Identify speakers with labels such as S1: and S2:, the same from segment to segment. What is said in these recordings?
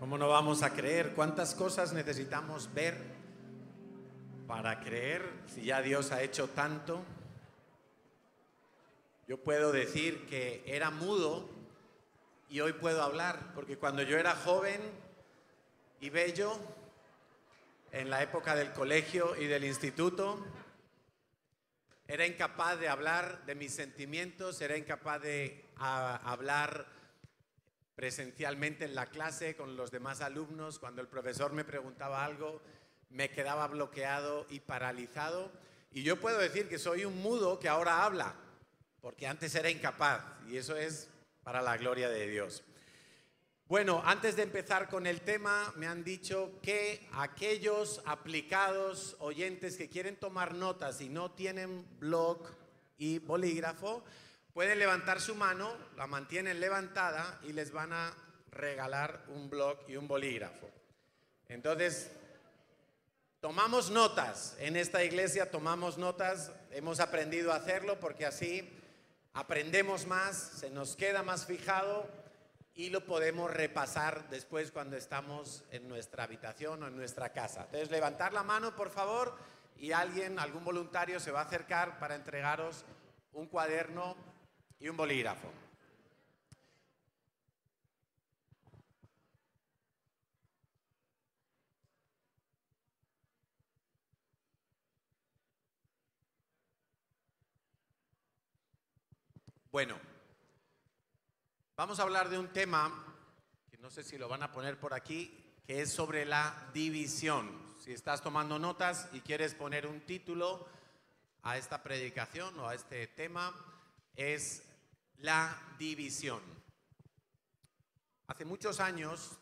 S1: ¿Cómo no vamos a creer? ¿Cuántas cosas necesitamos ver para creer si ya Dios ha hecho tanto? Yo puedo decir que era mudo y hoy puedo hablar, porque cuando yo era joven y bello, en la época del colegio y del instituto, era incapaz de hablar de mis sentimientos, era incapaz de a, hablar presencialmente en la clase con los demás alumnos. Cuando el profesor me preguntaba algo, me quedaba bloqueado y paralizado. Y yo puedo decir que soy un mudo que ahora habla, porque antes era incapaz. Y eso es para la gloria de Dios. Bueno, antes de empezar con el tema, me han dicho que aquellos aplicados oyentes que quieren tomar notas y no tienen blog y bolígrafo, pueden levantar su mano, la mantienen levantada y les van a regalar un blog y un bolígrafo. Entonces, tomamos notas. En esta iglesia tomamos notas, hemos aprendido a hacerlo porque así aprendemos más, se nos queda más fijado y lo podemos repasar después cuando estamos en nuestra habitación o en nuestra casa. Entonces, levantar la mano, por favor, y alguien, algún voluntario se va a acercar para entregaros un cuaderno y un bolígrafo. Bueno, Vamos a hablar de un tema, que no sé si lo van a poner por aquí, que es sobre la división. Si estás tomando notas y quieres poner un título a esta predicación o a este tema, es la división. Hace muchos años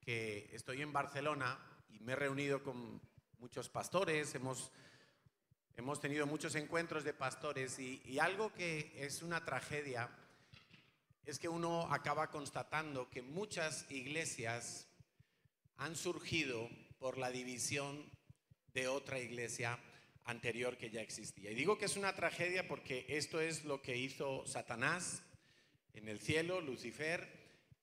S1: que estoy en Barcelona y me he reunido con muchos pastores, hemos, hemos tenido muchos encuentros de pastores y, y algo que es una tragedia es que uno acaba constatando que muchas iglesias han surgido por la división de otra iglesia anterior que ya existía. Y digo que es una tragedia porque esto es lo que hizo Satanás en el cielo, Lucifer,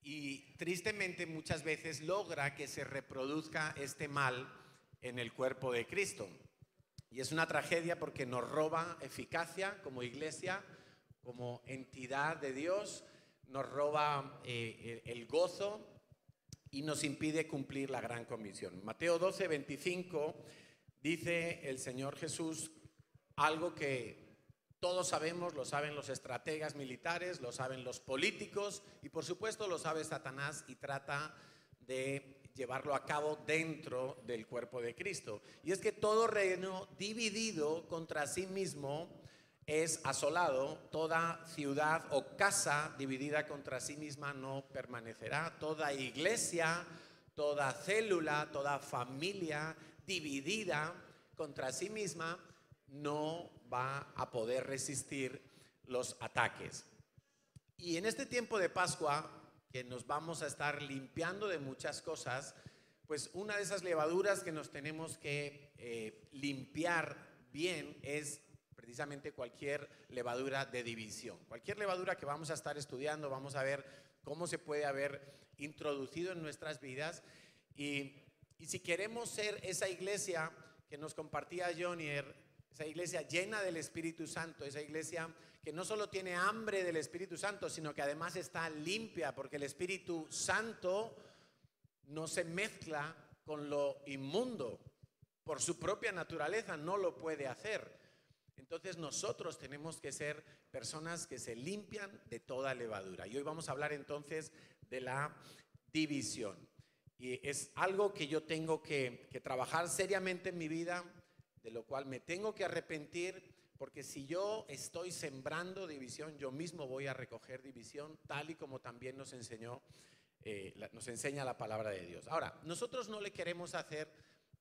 S1: y tristemente muchas veces logra que se reproduzca este mal en el cuerpo de Cristo. Y es una tragedia porque nos roba eficacia como iglesia, como entidad de Dios, nos roba eh, el gozo y nos impide cumplir la gran comisión. Mateo 12, 25 dice el Señor Jesús algo que todos sabemos, lo saben los estrategas militares, lo saben los políticos y por supuesto lo sabe Satanás y trata de llevarlo a cabo dentro del cuerpo de Cristo. Y es que todo reino dividido contra sí mismo es asolado, toda ciudad o casa dividida contra sí misma no permanecerá, toda iglesia, toda célula, toda familia dividida contra sí misma no va a poder resistir los ataques. Y en este tiempo de Pascua, que nos vamos a estar limpiando de muchas cosas, pues una de esas levaduras que nos tenemos que eh, limpiar bien es precisamente cualquier levadura de división. Cualquier levadura que vamos a estar estudiando, vamos a ver cómo se puede haber introducido en nuestras vidas. Y, si queremos ser esa iglesia que nos compartía Jonier, esa iglesia llena del Espíritu Santo, esa iglesia que no solo tiene hambre del Espíritu Santo, sino que además está limpia, porque el Espíritu Santo no se mezcla con lo inmundo. Por su propia naturaleza no lo puede hacer. Entonces nosotros tenemos que ser personas que se limpian de toda levadura. Y hoy vamos a hablar entonces de la división. Y es algo que yo tengo que, trabajar seriamente en mi vida, de lo cual me tengo que arrepentir, porque si yo estoy sembrando división, yo mismo voy a recoger división, tal y como también nos enseñó, eh, nos enseña la palabra de Dios. Ahora, nosotros no le queremos hacer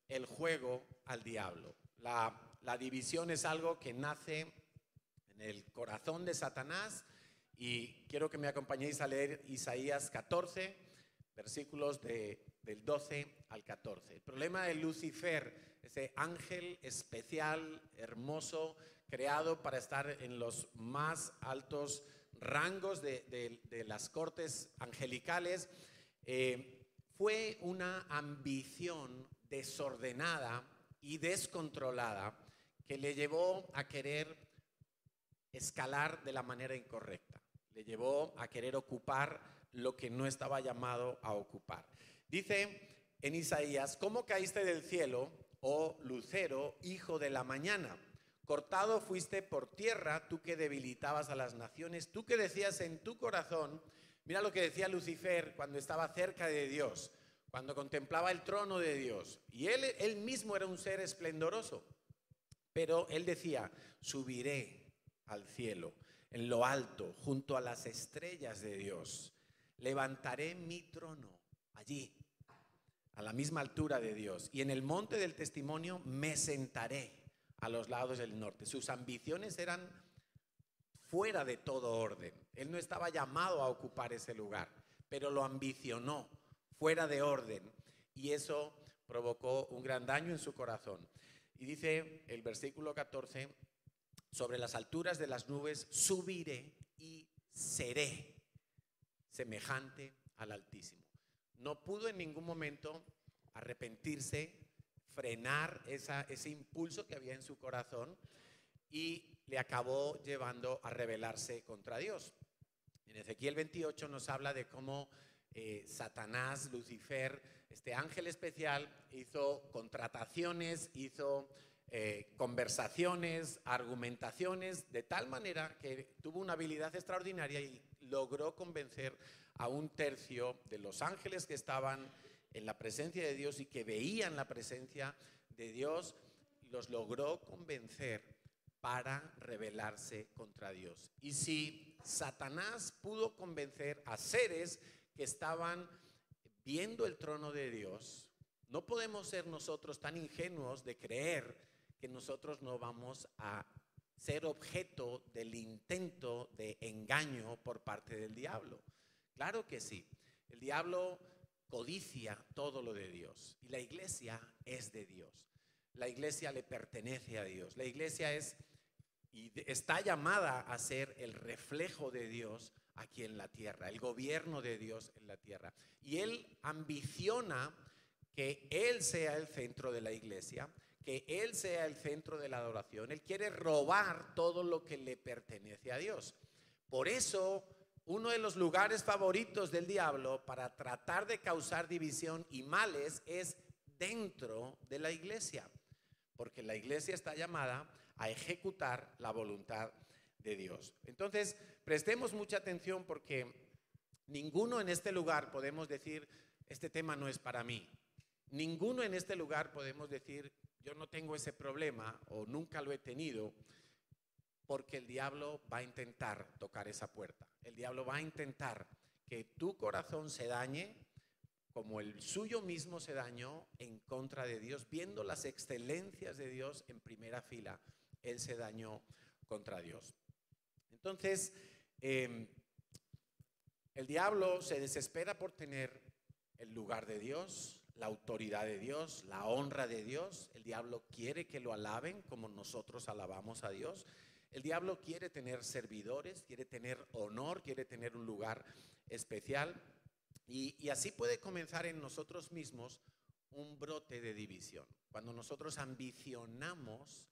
S1: el juego al diablo. La la división es algo que nace en el corazón de Satanás y quiero que me acompañéis a leer Isaías 14, versículos del 12 al 14. El problema de Lucifer, ese ángel especial, hermoso, creado para estar en los más altos rangos de, las cortes angelicales, eh, fue una ambición desordenada y descontrolada que le llevó a querer escalar de la manera incorrecta, le llevó a querer ocupar lo que no estaba llamado a ocupar. Dice en Isaías, ¿cómo caíste del cielo, oh lucero, hijo de la mañana? Cortado fuiste por tierra, tú que debilitabas a las naciones, tú que decías en tu corazón, mira lo que decía Lucifer cuando estaba cerca de Dios, cuando contemplaba el trono de Dios. Y él, él mismo era un ser esplendoroso, pero él decía, subiré al cielo, en lo alto, junto a las estrellas de Dios. Levantaré mi trono allí, a la misma altura de Dios, y en el monte del testimonio me sentaré a los lados del norte. Sus ambiciones eran fuera de todo orden. Él no estaba llamado a ocupar ese lugar, pero lo ambicionó fuera de orden y eso provocó un gran daño en su corazón. Y dice el versículo 14, sobre las alturas de las nubes subiré y seré semejante al Altísimo. No pudo en ningún momento arrepentirse frenar ese impulso que había en su corazón y le acabó llevando a rebelarse contra Dios. En Ezequiel 28 nos habla de cómo eh, Satanás, Lucifer, este ángel especial, hizo contrataciones, hizo eh, conversaciones, argumentaciones, de tal manera que tuvo una habilidad extraordinaria y logró convencer a un tercio de los ángeles que estaban en la presencia de Dios y que veían la presencia de Dios, los logró convencer para rebelarse contra Dios. Y si Satanás pudo convencer a seres que estaban viendo el trono de Dios, no podemos ser nosotros tan ingenuos de creer que nosotros no vamos a ser objeto del intento de engaño por parte del diablo. Claro que sí. El diablo codicia todo lo de Dios. Y la iglesia es de Dios. La iglesia le pertenece a Dios. La iglesia es y está llamada a ser el reflejo de Dios aquí en la tierra, el gobierno de Dios en la tierra. Y él ambiciona que él sea el centro de la iglesia, que él sea el centro de la adoración. Él quiere robar todo lo que le pertenece a Dios. Por eso uno de los lugares favoritos del diablo para tratar de causar división y males es dentro de la iglesia, porque la iglesia está llamada a ejecutar la voluntad de Dios. Entonces, prestemos mucha atención porque ninguno en este lugar podemos decir, este tema no es para mí. Ninguno en este lugar podemos decir, yo no tengo ese problema o nunca lo he tenido porque el diablo va a intentar tocar esa puerta. El diablo va a intentar que tu corazón se dañe como el suyo mismo se dañó en contra de Dios, viendo las excelencias de Dios en primera fila. Él se dañó contra Dios. Entonces, em, el diablo se desespera por tener el lugar de Dios, la autoridad de Dios, la honra de Dios. El diablo quiere que lo alaben como nosotros alabamos a Dios. El diablo quiere tener servidores, quiere tener honor, quiere tener un lugar especial y, así puede comenzar en nosotros mismos un brote de división. Cuando nosotros ambicionamos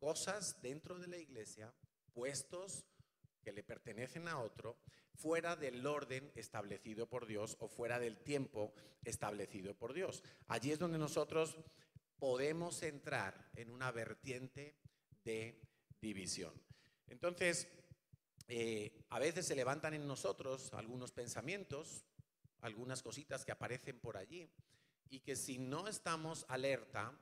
S1: cosas dentro de la iglesia, puestos que le pertenecen a otro, fuera del orden establecido por Dios o fuera del tiempo establecido por Dios. Allí es donde nosotros podemos entrar en una vertiente de división. Entonces, eh, a veces se levantan en nosotros algunos pensamientos, algunas cositas que aparecen por allí y que si no estamos alerta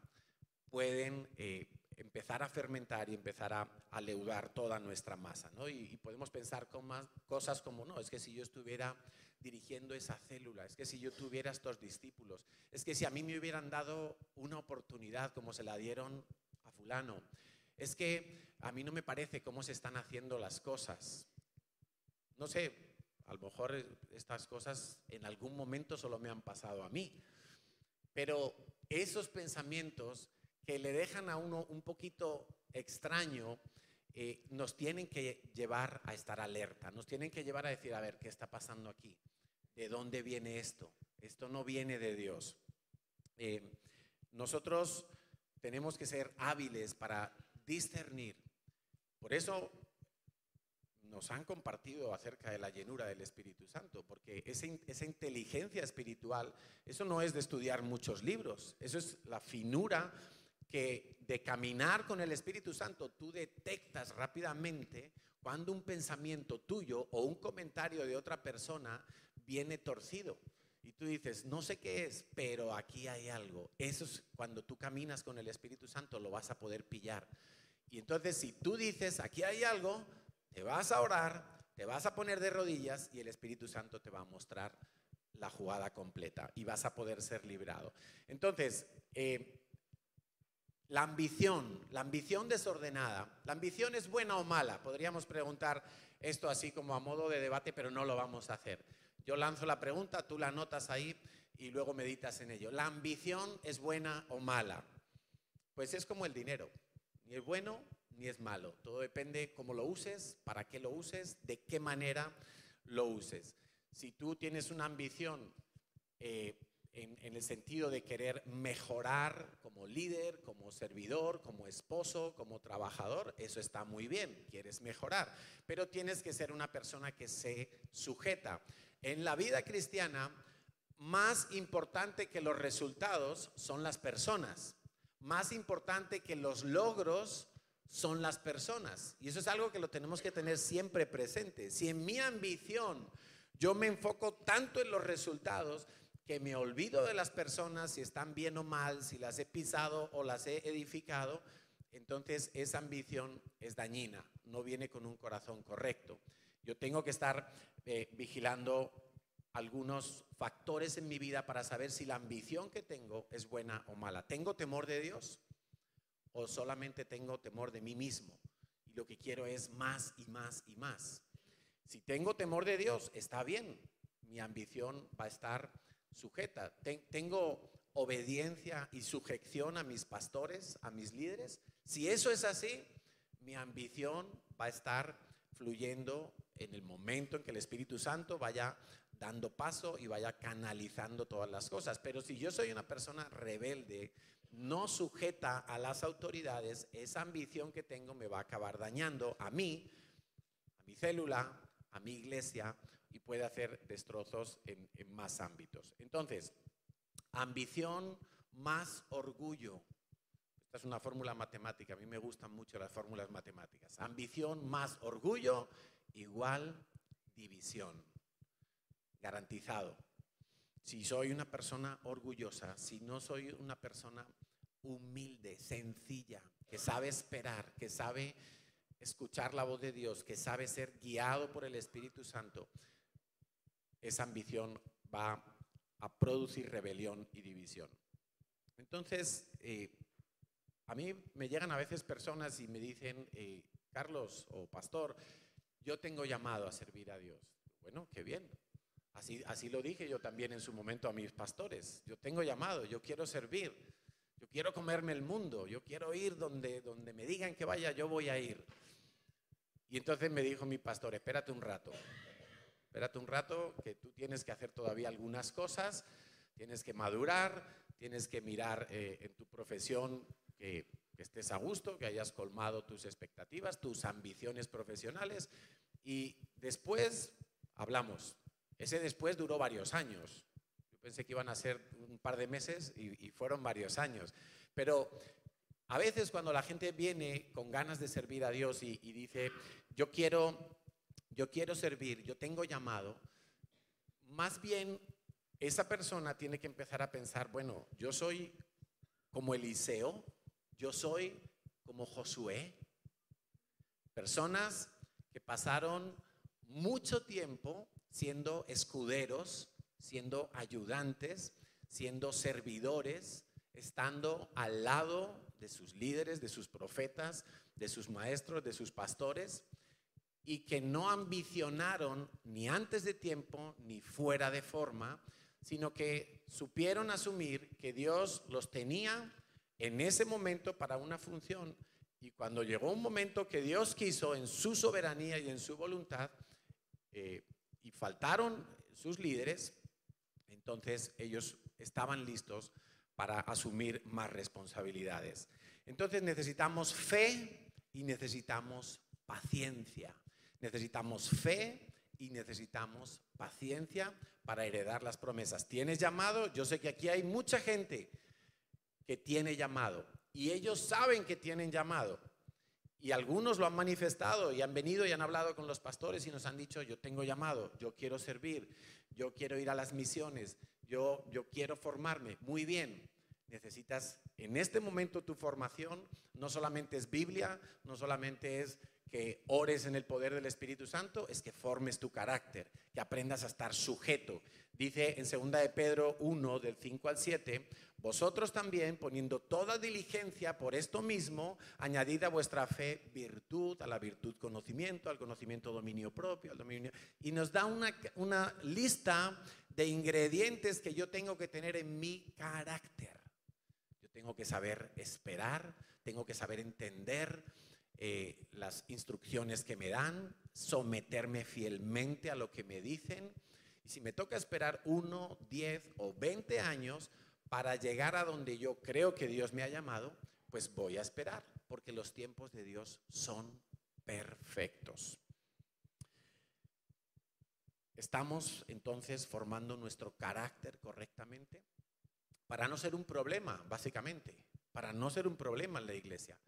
S1: pueden eh, empezar a fermentar y empezar a, aleudar toda nuestra masa. ¿no? Y, podemos pensar con más cosas como, no, es que si yo estuviera dirigiendo esa célula, es que si yo tuviera estos discípulos, es que si a mí me hubieran dado una oportunidad como se la dieron a fulano, es que a mí no me parece cómo se están haciendo las cosas. No sé, a lo mejor estas cosas en algún momento solo me han pasado a mí, pero esos pensamientos que le dejan a uno un poquito extraño, eh, nos tienen que llevar a estar alerta, nos tienen que llevar a decir, a ver, ¿qué está pasando aquí? ¿De dónde viene esto? Esto no viene de Dios. Eh, nosotros tenemos que ser hábiles para discernir. Por eso nos han compartido acerca de la llenura del Espíritu Santo, porque esa, inteligencia espiritual, eso no es de estudiar muchos libros, eso es la finura que de caminar con el Espíritu Santo tú detectas rápidamente cuando un pensamiento tuyo o un comentario de otra persona viene torcido. Y tú dices, no sé qué es, pero aquí hay algo. Eso es cuando tú caminas con el Espíritu Santo, lo vas a poder pillar. Y entonces si tú dices, aquí hay algo, te vas a orar, te vas a poner de rodillas y el Espíritu Santo te va a mostrar la jugada completa y vas a poder ser librado. Entonces, eh, la ambición, la ambición desordenada, ¿la ambición es buena o mala? Podríamos preguntar esto así como a modo de debate, pero no lo vamos a hacer. Yo lanzo la pregunta, tú la anotas ahí y luego meditas en ello. ¿La ambición es buena o mala? Pues es como el dinero, ni es bueno ni es malo. Todo depende cómo lo uses, para qué lo uses, de qué manera lo uses. Si tú tienes una ambición eh, en, el sentido de querer mejorar como líder, como servidor, como esposo, como trabajador, eso está muy bien, quieres mejorar, pero tienes que ser una persona que se sujeta. En la vida cristiana, más importante que los resultados son las personas, más importante que los logros son las personas. Y eso es algo que lo tenemos que tener siempre presente. Si en mi ambición yo me enfoco tanto en los resultados que me olvido de las personas, si están bien o mal, si las he pisado o las he edificado, entonces esa ambición es dañina, no viene con un corazón correcto. Yo tengo que estar eh, vigilando algunos factores en mi vida para saber si la ambición que tengo es buena o mala. ¿Tengo temor de Dios? o solamente tengo temor de mí mismo y lo que quiero es más y más y más. Si tengo temor de Dios, está bien, mi ambición va a estar sujeta. tengo obediencia y sujeción a mis pastores, a mis líderes. Si eso es así, mi ambición va a estar fluyendo en el momento en que el Espíritu Santo vaya dando paso y vaya canalizando todas las cosas. Pero si yo soy una persona rebelde, no sujeta a las autoridades, esa ambición que tengo me va a acabar dañando a mí, a mi célula, a mi iglesia y puede hacer destrozos en, más ámbitos. Entonces, ambición más orgullo. Esta es una fórmula matemática, a mí me gustan mucho las fórmulas matemáticas. Ambición más orgullo igual división. Garantizado. Si soy una persona orgullosa, si no soy una persona humilde, sencilla, que sabe esperar, que sabe escuchar la voz de Dios, que sabe ser guiado por el Espíritu Santo, esa ambición va a producir rebelión y división. Entonces, eh, a mí me llegan a veces personas y me dicen, eh, Carlos o pastor, yo tengo llamado a servir a Dios. Bueno, qué bien. Así, lo dije yo también en su momento a mis pastores. Yo tengo llamado, yo quiero servir. Yo quiero comerme el mundo, yo quiero ir donde, donde me digan que vaya, yo voy a ir. Y entonces me dijo mi pastor, espérate un rato, espérate un rato, que tú tienes que hacer todavía algunas cosas, tienes que madurar, tienes que mirar eh, en tu profesión que estés a gusto, que hayas colmado tus expectativas, tus ambiciones profesionales y después hablamos. Ese después duró varios años pensé que iban a ser un par de meses y, fueron varios años. Pero a veces cuando la gente viene con ganas de servir a Dios y, dice, yo quiero, yo quiero servir, yo tengo llamado, más bien esa persona tiene que empezar a pensar, bueno, yo soy como Eliseo, yo soy como Josué, personas que pasaron mucho tiempo siendo escuderos, siendo ayudantes, siendo servidores, estando al lado de sus líderes, de sus profetas, de sus maestros, de sus pastores, y que no ambicionaron ni antes de tiempo ni fuera de forma, sino que supieron asumir que Dios los tenía en ese momento para una función Y cuando llegó un momento que Dios quiso en su soberanía y en su voluntad, eh, y faltaron sus líderes, entonces ellos estaban listos para asumir más responsabilidades. Entonces necesitamos fe y necesitamos paciencia. Necesitamos fe y necesitamos paciencia para heredar las promesas. ¿Tienes llamado? Yo sé que aquí hay mucha gente que tiene llamado y ellos saben que tienen llamado. Y algunos lo han manifestado y han venido y han hablado con los pastores y nos han dicho, yo tengo llamado, yo quiero servir, yo quiero ir a las misiones, yo, yo quiero formarme. Muy bien, necesitas en este momento tu formación, no solamente es Biblia, no solamente es que ores en el poder del Espíritu Santo, es que formes tu carácter, que aprendas a estar sujeto. Dice en 2 de Pedro 1, del 5 al 7, vosotros también, poniendo toda diligencia por esto mismo, añadid a vuestra fe virtud, a la virtud conocimiento, al conocimiento dominio propio, al dominio... Y nos da una, una lista de ingredientes que yo tengo que tener en mi carácter. Yo tengo que saber esperar, tengo que saber entender, eh, las instrucciones que me dan, someterme fielmente a lo que me dicen. Y si me toca esperar uno, diez o veinte años para llegar a donde yo creo que Dios me ha llamado, pues voy a esperar, porque los tiempos de Dios son perfectos. ¿Estamos entonces formando nuestro carácter correctamente? Para no ser un problema, básicamente, para no ser un problema en la iglesia.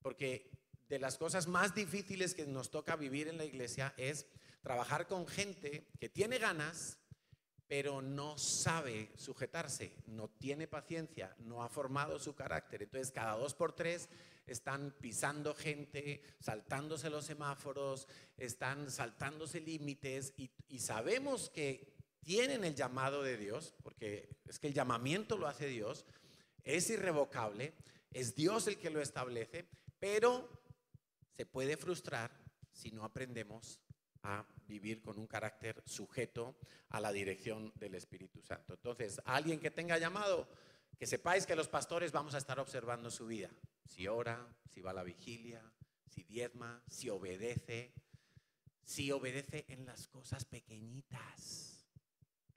S1: Porque de las cosas más difíciles que nos toca vivir en la iglesia es trabajar con gente que tiene ganas, pero no sabe sujetarse, no tiene paciencia, no ha formado su carácter. Entonces, cada dos por tres están pisando gente, saltándose los semáforos, están saltándose límites y, y sabemos que tienen el llamado de Dios, porque es que el llamamiento lo hace Dios, es irrevocable, es Dios el que lo establece, pero se puede frustrar si no aprendemos a vivir con un carácter sujeto a la dirección del Espíritu Santo. Entonces, alguien que tenga llamado, que sepáis que los pastores vamos a estar observando su vida. Si ora, si va a la vigilia, si diezma, si obedece, si obedece en las cosas pequeñitas.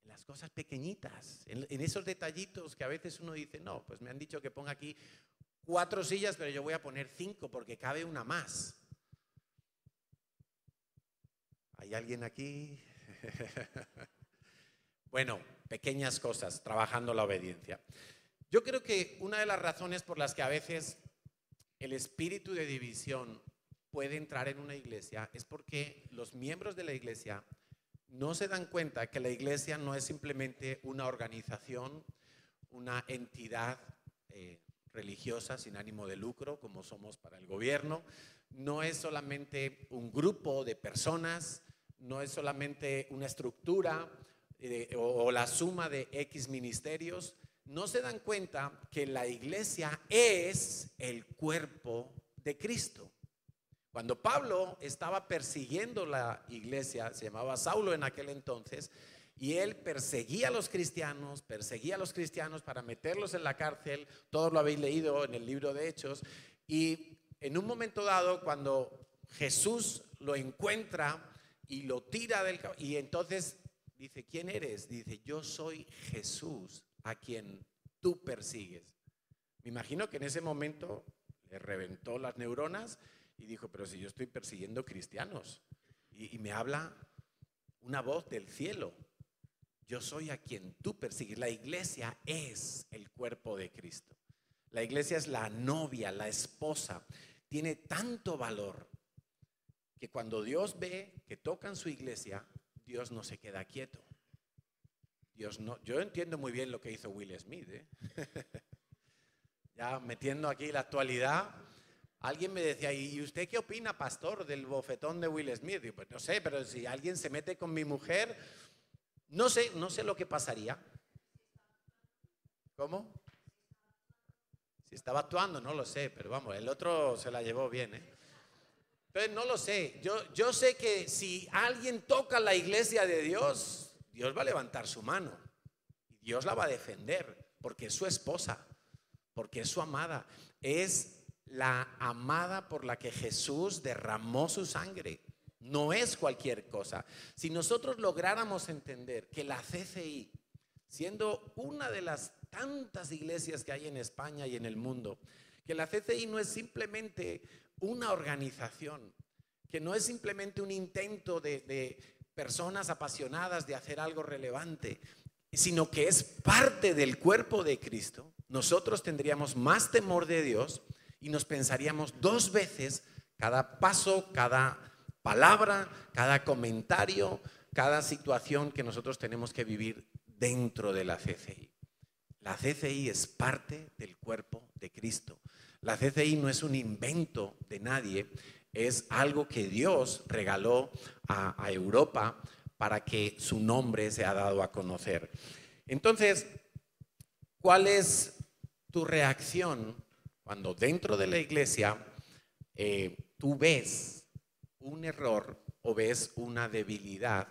S1: En las cosas pequeñitas, en, esos detallitos que a veces uno dice, no, pues me han dicho que ponga aquí cuatro sillas, pero yo voy a poner cinco porque cabe una más. ¿Hay alguien aquí? bueno, pequeñas cosas, trabajando la obediencia. Yo creo que una de las razones por las que a veces el espíritu de división puede entrar en una iglesia es porque los miembros de la iglesia no se dan cuenta que la iglesia no es simplemente una organización, una entidad eh, religiosa sin ánimo de lucro, como somos para el gobierno. No es solamente un grupo de personas, no es solamente una estructura eh, o, o la suma de X ministerios. No se dan cuenta que la iglesia es el cuerpo de Cristo. Cuando Pablo estaba persiguiendo la iglesia, se llamaba Saulo en aquel entonces, y él perseguía a los cristianos, perseguía a los cristianos para meterlos en la cárcel. Todos lo habéis leído en el libro de Hechos. Y en un momento dado, cuando Jesús lo encuentra y lo tira del... Y entonces dice, ¿quién eres? Dice, yo soy Jesús a quien tú persigues. Me imagino que en ese momento le reventó las neuronas y dijo, pero si yo estoy persiguiendo cristianos. Y, y me habla una voz del cielo. Yo soy a quien tú persigues. La iglesia es el cuerpo de Cristo. La iglesia es la novia, la esposa. Tiene tanto valor que cuando Dios ve que tocan su iglesia, Dios no se queda quieto. Dios no, yo entiendo muy bien lo que hizo Will Smith. ¿eh? ya metiendo aquí la actualidad, alguien me decía, ¿y usted qué opina, pastor, del bofetón de Will Smith? Y pues no sé, pero si alguien se mete con mi mujer, no sé, no sé lo que pasaría. ¿Cómo? Si estaba actuando, no lo sé, pero vamos, el otro se la llevó bien, ¿eh? Entonces, no lo sé. Yo, yo sé que si alguien toca la iglesia de Dios, Dios va a levantar su mano. Y Dios la va a defender, porque es su esposa, porque es su amada. Es la amada por la que Jesús derramó su sangre. No es cualquier cosa. Si nosotros lográramos entender que la CCI, siendo una de las tantas iglesias que hay en España y en el mundo, que la CCI no es simplemente una organización, que no es simplemente un intento de, personas apasionadas de hacer algo relevante, sino que es parte del cuerpo de Cristo, nosotros tendríamos más temor de Dios y nos pensaríamos dos veces cada paso, cada palabra, cada comentario, cada situación que nosotros tenemos que vivir dentro de la CCI. La CCI es parte del cuerpo de Cristo. La CCI no es un invento de nadie, es algo que Dios regaló a, Europa para que su nombre se ha dado a conocer. Entonces, ¿cuál es tu reacción cuando dentro de la iglesia eh, tú ves un error o ves una debilidad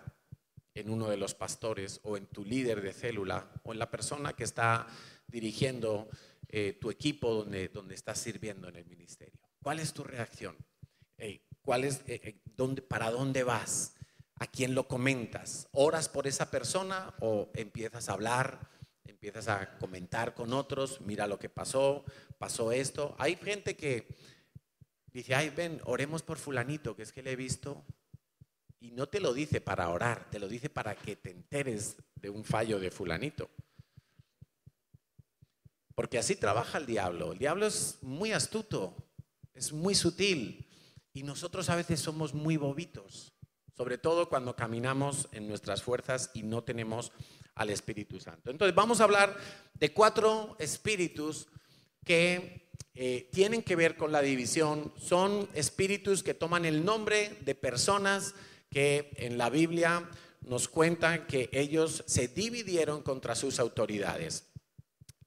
S1: en uno de los pastores o en tu líder de célula o en la persona que está dirigiendo eh, tu equipo donde, donde estás sirviendo en el ministerio? ¿Cuál es tu reacción? ¿cuál es, eh, eh, dónde, ¿Para dónde vas? ¿A quién lo comentas? ¿Oras por esa persona o empiezas a hablar? Empiezas a comentar con otros, mira lo que pasó, pasó esto. Hay gente que dice, ay, ven, oremos por fulanito, que es que le he visto. Y no te lo dice para orar, te lo dice para que te enteres de un fallo de fulanito. Porque así trabaja el diablo. El diablo es muy astuto, es muy sutil. Y nosotros a veces somos muy bobitos, sobre todo cuando caminamos en nuestras fuerzas y no tenemos al Espíritu Santo. Entonces vamos a hablar de cuatro espíritus que eh, tienen que ver con la división. Son espíritus que toman el nombre de personas que en la Biblia nos cuentan que ellos se dividieron contra sus autoridades.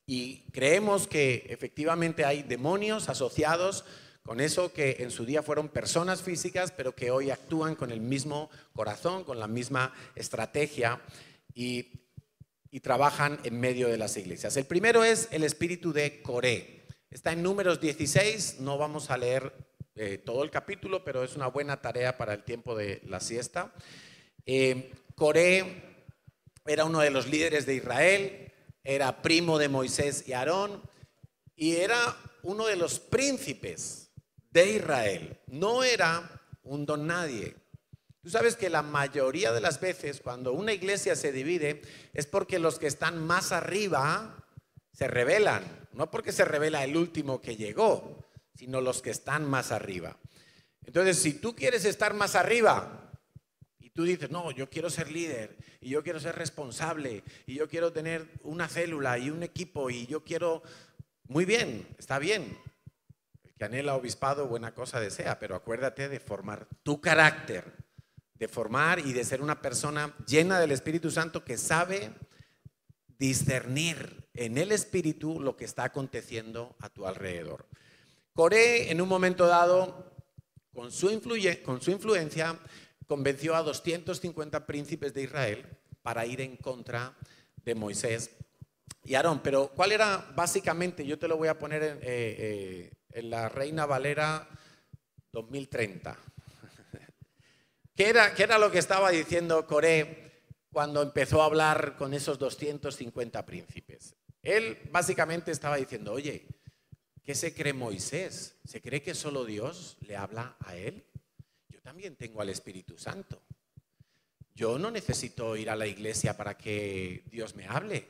S1: Y creemos que efectivamente hay demonios asociados con eso que en su día fueron personas físicas, pero que hoy actúan con el mismo corazón, con la misma estrategia y, trabajan en medio de las iglesias. El primero es el espíritu de Coré. Está en números 16, no vamos a leer eh, todo el capítulo, pero es una buena tarea para el tiempo de la siesta. Eh, Coré era uno de los líderes de Israel, era primo de Moisés y Aarón y era uno de los príncipes de Israel. No era un don nadie. Tú sabes que la mayoría de las veces cuando una iglesia se divide es porque los que están más arriba se rebelan, no porque se revela el último que llegó, sino los que están más arriba. Entonces, si tú quieres estar más arriba, tú dices, no, yo quiero ser líder y yo quiero ser responsable y yo quiero tener una célula y un equipo y yo quiero, muy bien, está bien. El que anhela obispado, buena cosa desea, pero acuérdate de formar tu carácter, de formar y de ser una persona llena del Espíritu Santo que sabe discernir en el Espíritu lo que está aconteciendo a tu alrededor. Coré, en un momento dado, con su, influencia, convenció a 250 príncipes de Israel para ir en contra de Moisés y Aarón. Pero ¿cuál era básicamente? Yo te lo voy a poner en, eh, eh, la Reina Valera 2030. ¿Qué era, ¿Qué era lo que estaba diciendo Coré cuando empezó a hablar con esos 250 príncipes? Él básicamente estaba diciendo, oye, ¿qué se cree Moisés? ¿Se cree que solo Dios le habla a él? también tengo al Espíritu Santo. Yo no necesito ir a la iglesia para que Dios me hable.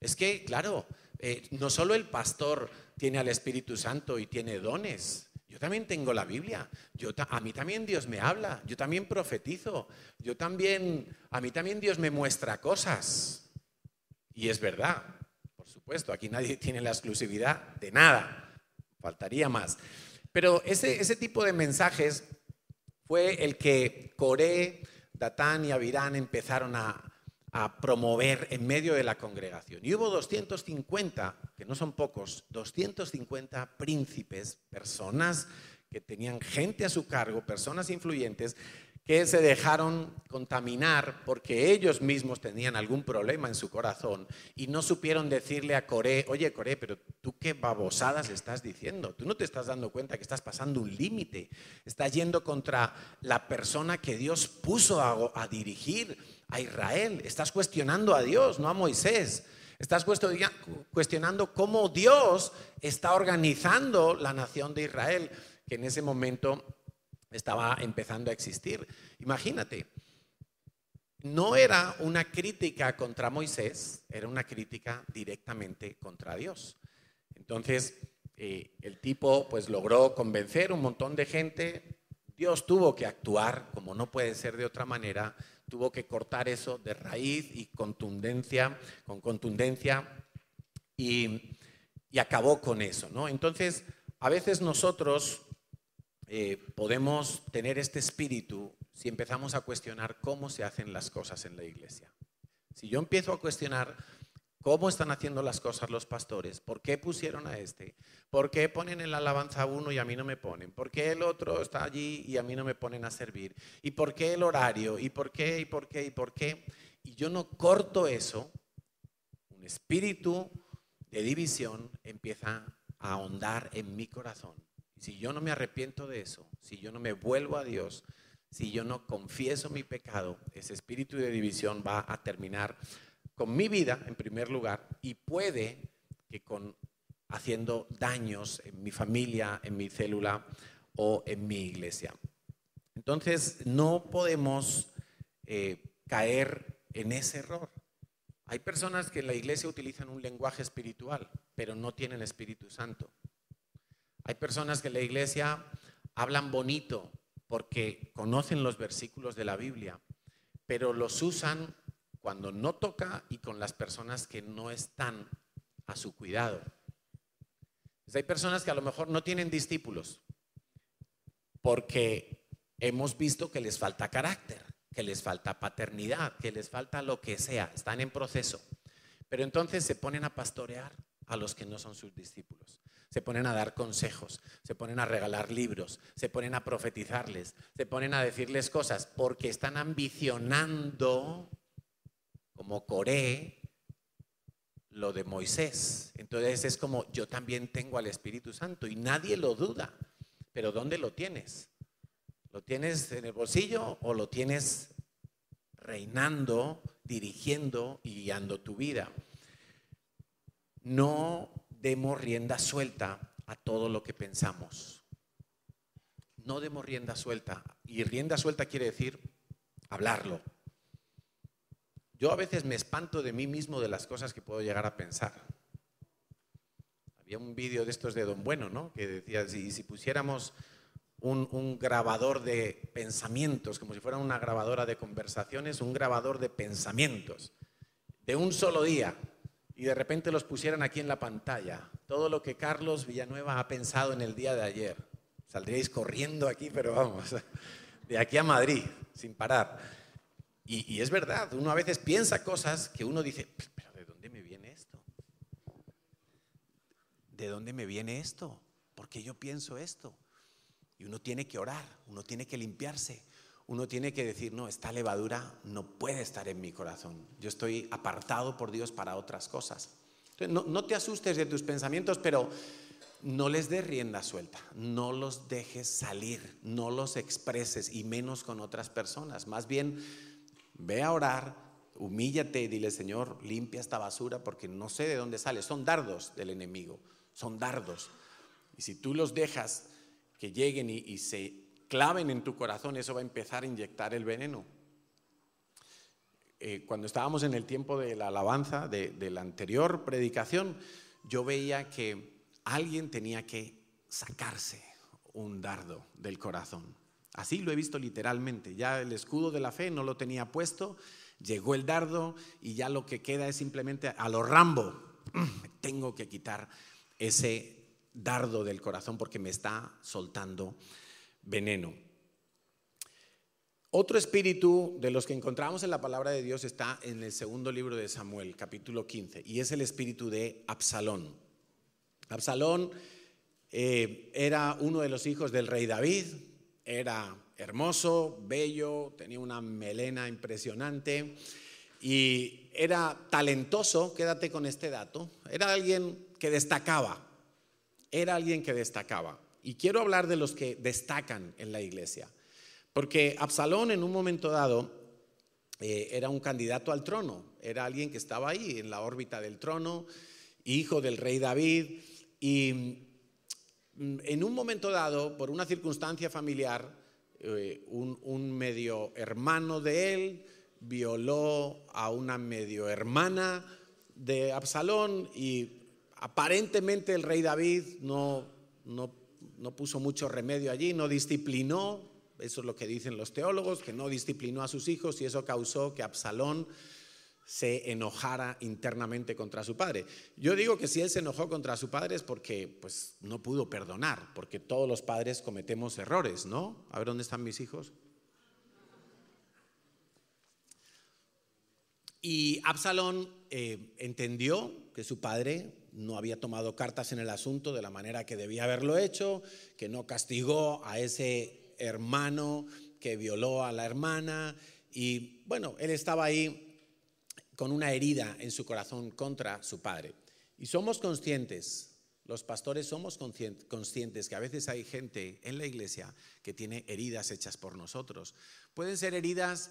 S1: Es que, claro, eh, no solo el pastor tiene al Espíritu Santo y tiene dones. Yo también tengo la Biblia. Yo, a mí también Dios me habla. Yo también profetizo. Yo también, a mí también Dios me muestra cosas. Y es verdad, por supuesto, aquí nadie tiene la exclusividad de nada. Faltaría más. Pero ese, ese tipo de mensajes fue el que Coré, Datán y Abirán empezaron a, promover en medio de la congregación. Y hubo 250, que no son pocos, 250 príncipes, personas que tenían gente a su cargo, personas influyentes, que se dejaron contaminar porque ellos mismos tenían algún problema en su corazón y no supieron decirle a Coré, oye Coré, pero tú qué babosadas estás diciendo, tú no te estás dando cuenta que estás pasando un límite, estás yendo contra la persona que Dios puso a, a dirigir a Israel, estás cuestionando a Dios, no a Moisés. Estás cuestionando cómo Dios está organizando la nación de Israel, que en ese momento estaba empezando a existir. Imagínate, no era una crítica contra Moisés, era una crítica directamente contra Dios. Entonces, eh, el tipo pues logró convencer un montón de gente, Dios tuvo que actuar, como no puede ser de otra manera, tuvo que cortar eso de raíz y contundencia, con contundencia, y, y acabó con eso, ¿no? Entonces, a veces nosotros eh, podemos tener este espíritu si empezamos a cuestionar cómo se hacen las cosas en la iglesia. Si yo empiezo a cuestionar cómo están haciendo las cosas los pastores, por qué pusieron a este, por qué ponen en la alabanza a uno y a mí no me ponen, por qué el otro está allí y a mí no me ponen a servir, y por qué el horario, y por qué, y por qué, y por qué, y yo no corto eso, un espíritu de división empieza a ahondar en mi corazón si yo no me arrepiento de eso, si yo no me vuelvo a Dios, si yo no confieso mi pecado, ese espíritu de división va a terminar con mi vida en primer lugar y puede que con haciendo daños en mi familia, en mi célula o en mi iglesia. Entonces no podemos eh, caer en ese error. Hay personas que en la iglesia utilizan un lenguaje espiritual, pero no tienen Espíritu Santo. Hay personas que en la iglesia hablan bonito porque conocen los versículos de la Biblia, pero los usan cuando no toca y con las personas que no están a su cuidado. hay personas que a lo mejor no tienen discípulos porque hemos visto que les falta carácter, que les falta paternidad, que les falta lo que sea, están en proceso. Pero entonces se ponen a pastorear a los que no son sus discípulos se ponen a dar consejos, se ponen a regalar libros, se ponen a profetizarles, se ponen a decirles cosas porque están ambicionando, como Coré, lo de Moisés. Entonces es como yo también tengo al Espíritu Santo y nadie lo duda. Pero ¿dónde lo tienes? ¿Lo tienes en el bolsillo o lo tienes reinando, dirigiendo y guiando tu vida? No demos rienda suelta a todo lo que pensamos. No demos rienda suelta. Y rienda suelta quiere decir hablarlo. Yo a veces me espanto de mí mismo de las cosas que puedo llegar a pensar. Había un vídeo de estos de Don Bueno, ¿no? Que decía, si, si pusiéramos un, grabador de pensamientos, como si fuera una grabadora de conversaciones, un grabador de pensamientos, de un solo día, y de repente los pusieran aquí en la pantalla, todo lo que Carlos Villanueva ha pensado en el día de ayer. Saldríais corriendo aquí, pero vamos, de aquí a Madrid, sin parar. Y, es verdad, uno a veces piensa cosas que uno dice, pero ¿de dónde me viene esto? ¿De dónde me viene esto? ¿Por qué yo pienso esto? Y uno tiene que orar, uno tiene que limpiarse, uno tiene que decir, no, esta levadura no puede estar en mi corazón. Yo estoy apartado por Dios para otras cosas. Entonces, no, te asustes de tus pensamientos, pero no les des rienda suelta, no los dejes salir, no los expreses y menos con otras personas. Más bien, ve a orar, humíllate y dile, Señor, limpia esta basura porque no sé de dónde sale. Son dardos del enemigo, son dardos. Y si tú los dejas que lleguen y se claven en tu corazón, eso va a empezar a inyectar el veneno. Eh, cuando estábamos en el tiempo de la alabanza, de, la anterior predicación, yo veía que alguien tenía que sacarse un dardo del corazón. Así lo he visto literalmente. Ya el escudo de la fe no lo tenía puesto, llegó el dardo y ya lo que queda es simplemente a lo Rambo. Tengo que quitar ese dardo del corazón porque me está soltando veneno. Otro espíritu de los que encontramos en la palabra de Dios está en el segundo libro de Samuel, capítulo 15, y es el espíritu de Absalón. Absalón eh, era uno de los hijos del rey David, era hermoso, bello, tenía una melena impresionante y era talentoso, quédate con este dato, era alguien que destacaba, era alguien que destacaba. Y quiero hablar de los que destacan en la iglesia, porque Absalón en un momento dado eh, era un candidato al trono, era alguien que estaba ahí en la órbita del trono, hijo del rey David, y mm, en un momento dado, por una circunstancia familiar, eh, un medio hermano de él, violó a una medio hermana de Absalón y aparentemente el rey David no, no, no, puso mucho remedio allí, no disciplinó, eso es lo que dicen los teólogos, que no disciplinó a sus hijos y eso causó que Absalón se enojara internamente contra su padre. Yo digo que si él se enojó contra su padre es porque pues no pudo perdonar, porque todos los padres cometemos errores, ¿no? A ver dónde están mis hijos. Y Absalón eh, entendió que su padre no había tomado cartas en el asunto de la manera que debía haberlo hecho, que no castigó a ese hermano que violó a la hermana. Y bueno, él estaba ahí con una herida en su corazón contra su padre. Y somos conscientes, los pastores somos conscientes que a veces hay gente en la iglesia que tiene heridas hechas por nosotros. Pueden ser heridas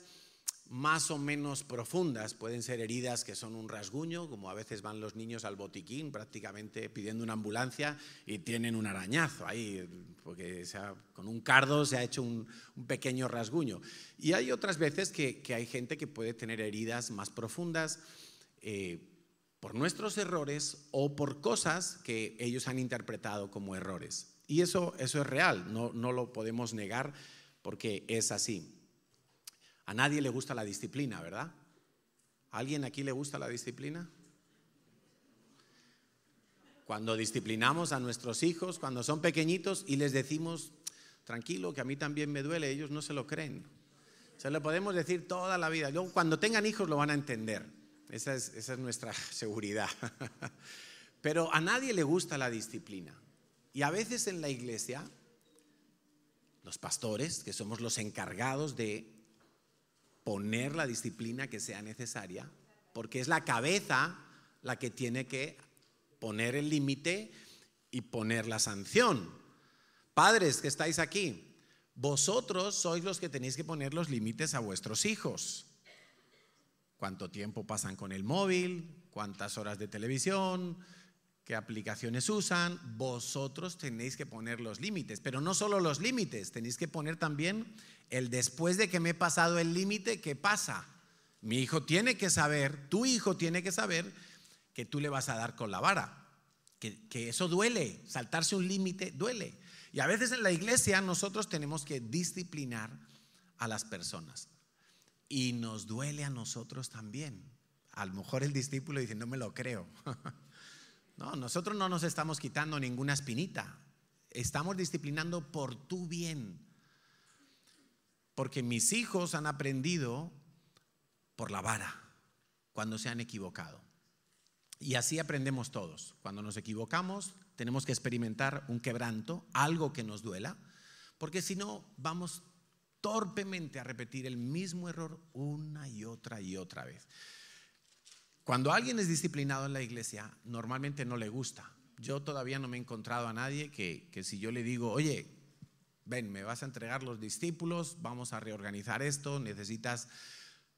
S1: más o menos profundas. Pueden ser heridas que son un rasguño, como a veces van los niños al botiquín prácticamente pidiendo una ambulancia y tienen un arañazo ahí, porque con un cardo se ha hecho un, pequeño rasguño. Y hay otras veces que, hay gente que puede tener heridas más profundas. Eh, por nuestros errores o por cosas que ellos han interpretado como errores. Y eso, eso es real, no, no lo podemos negar porque es así. A nadie le gusta la disciplina, ¿verdad? ¿A alguien aquí le gusta la disciplina? Cuando disciplinamos a nuestros hijos, cuando son pequeñitos y les decimos, tranquilo, que a mí también me duele, ellos no se lo creen. Se lo podemos decir toda la vida. cuando tengan hijos lo van a entender. Esa es, esa es nuestra seguridad. Pero a nadie le gusta la disciplina. Y a veces en la iglesia, los pastores, que somos los encargados de poner la disciplina que sea necesaria, porque es la cabeza la que tiene que poner el límite y poner la sanción. Padres que estáis aquí, vosotros sois los que tenéis que poner los límites a vuestros hijos. ¿Cuánto tiempo pasan con el móvil? ¿Cuántas horas de televisión? ¿Qué aplicaciones usan? Vosotros tenéis que poner los límites, pero no solo los límites, tenéis que poner también el después de que me he pasado el límite, ¿qué pasa? Mi hijo tiene que saber, tu hijo tiene que saber que tú le vas a dar con la vara, que, que eso duele, saltarse un límite duele. Y a veces en la iglesia nosotros tenemos que disciplinar a las personas. Y nos duele a nosotros también. A lo mejor el discípulo dice, no me lo creo. no, nosotros no nos estamos quitando ninguna espinita. Estamos disciplinando por tu bien porque mis hijos han aprendido por la vara cuando se han equivocado. Y así aprendemos todos. Cuando nos equivocamos, tenemos que experimentar un quebranto, algo que nos duela, porque si no, vamos torpemente a repetir el mismo error una y otra y otra vez. Cuando alguien es disciplinado en la iglesia, normalmente no le gusta. Yo todavía no me he encontrado a nadie que, que si yo le digo, oye, ven, me vas a entregar los discípulos, vamos a reorganizar esto, necesitas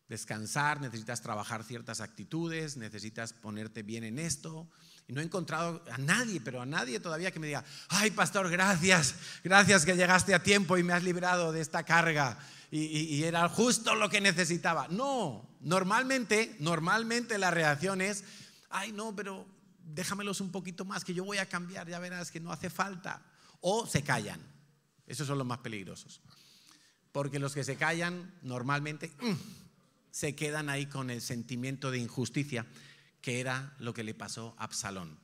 S1: descansar, necesitas trabajar ciertas actitudes, necesitas ponerte bien en esto. Y no he encontrado a nadie, pero a nadie todavía que me diga, ay pastor, gracias, gracias que llegaste a tiempo y me has librado de esta carga. Y, era justo lo que necesitaba. No, normalmente, normalmente la reacción es, ay no, pero déjamelos un poquito más, que yo voy a cambiar, ya verás que no hace falta. O se callan. Esos son los más peligrosos. Porque los que se callan normalmente mm, se quedan ahí con el sentimiento de injusticia, que era lo que le pasó a Absalón.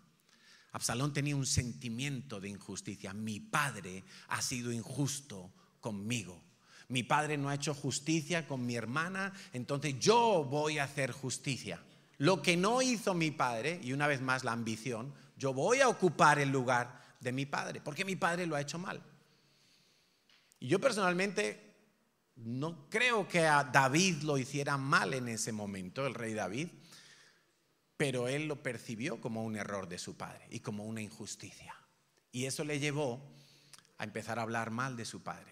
S1: Absalón tenía un sentimiento de injusticia. Mi padre ha sido injusto conmigo. Mi padre no ha hecho justicia con mi hermana, entonces yo voy a hacer justicia. Lo que no hizo mi padre, y una vez más la ambición, yo voy a ocupar el lugar de mi padre, porque mi padre lo ha hecho mal. Y yo personalmente no creo que a David lo hiciera mal en ese momento, el rey David, pero él lo percibió como un error de su padre y como una injusticia. Y eso le llevó a empezar a hablar mal de su padre,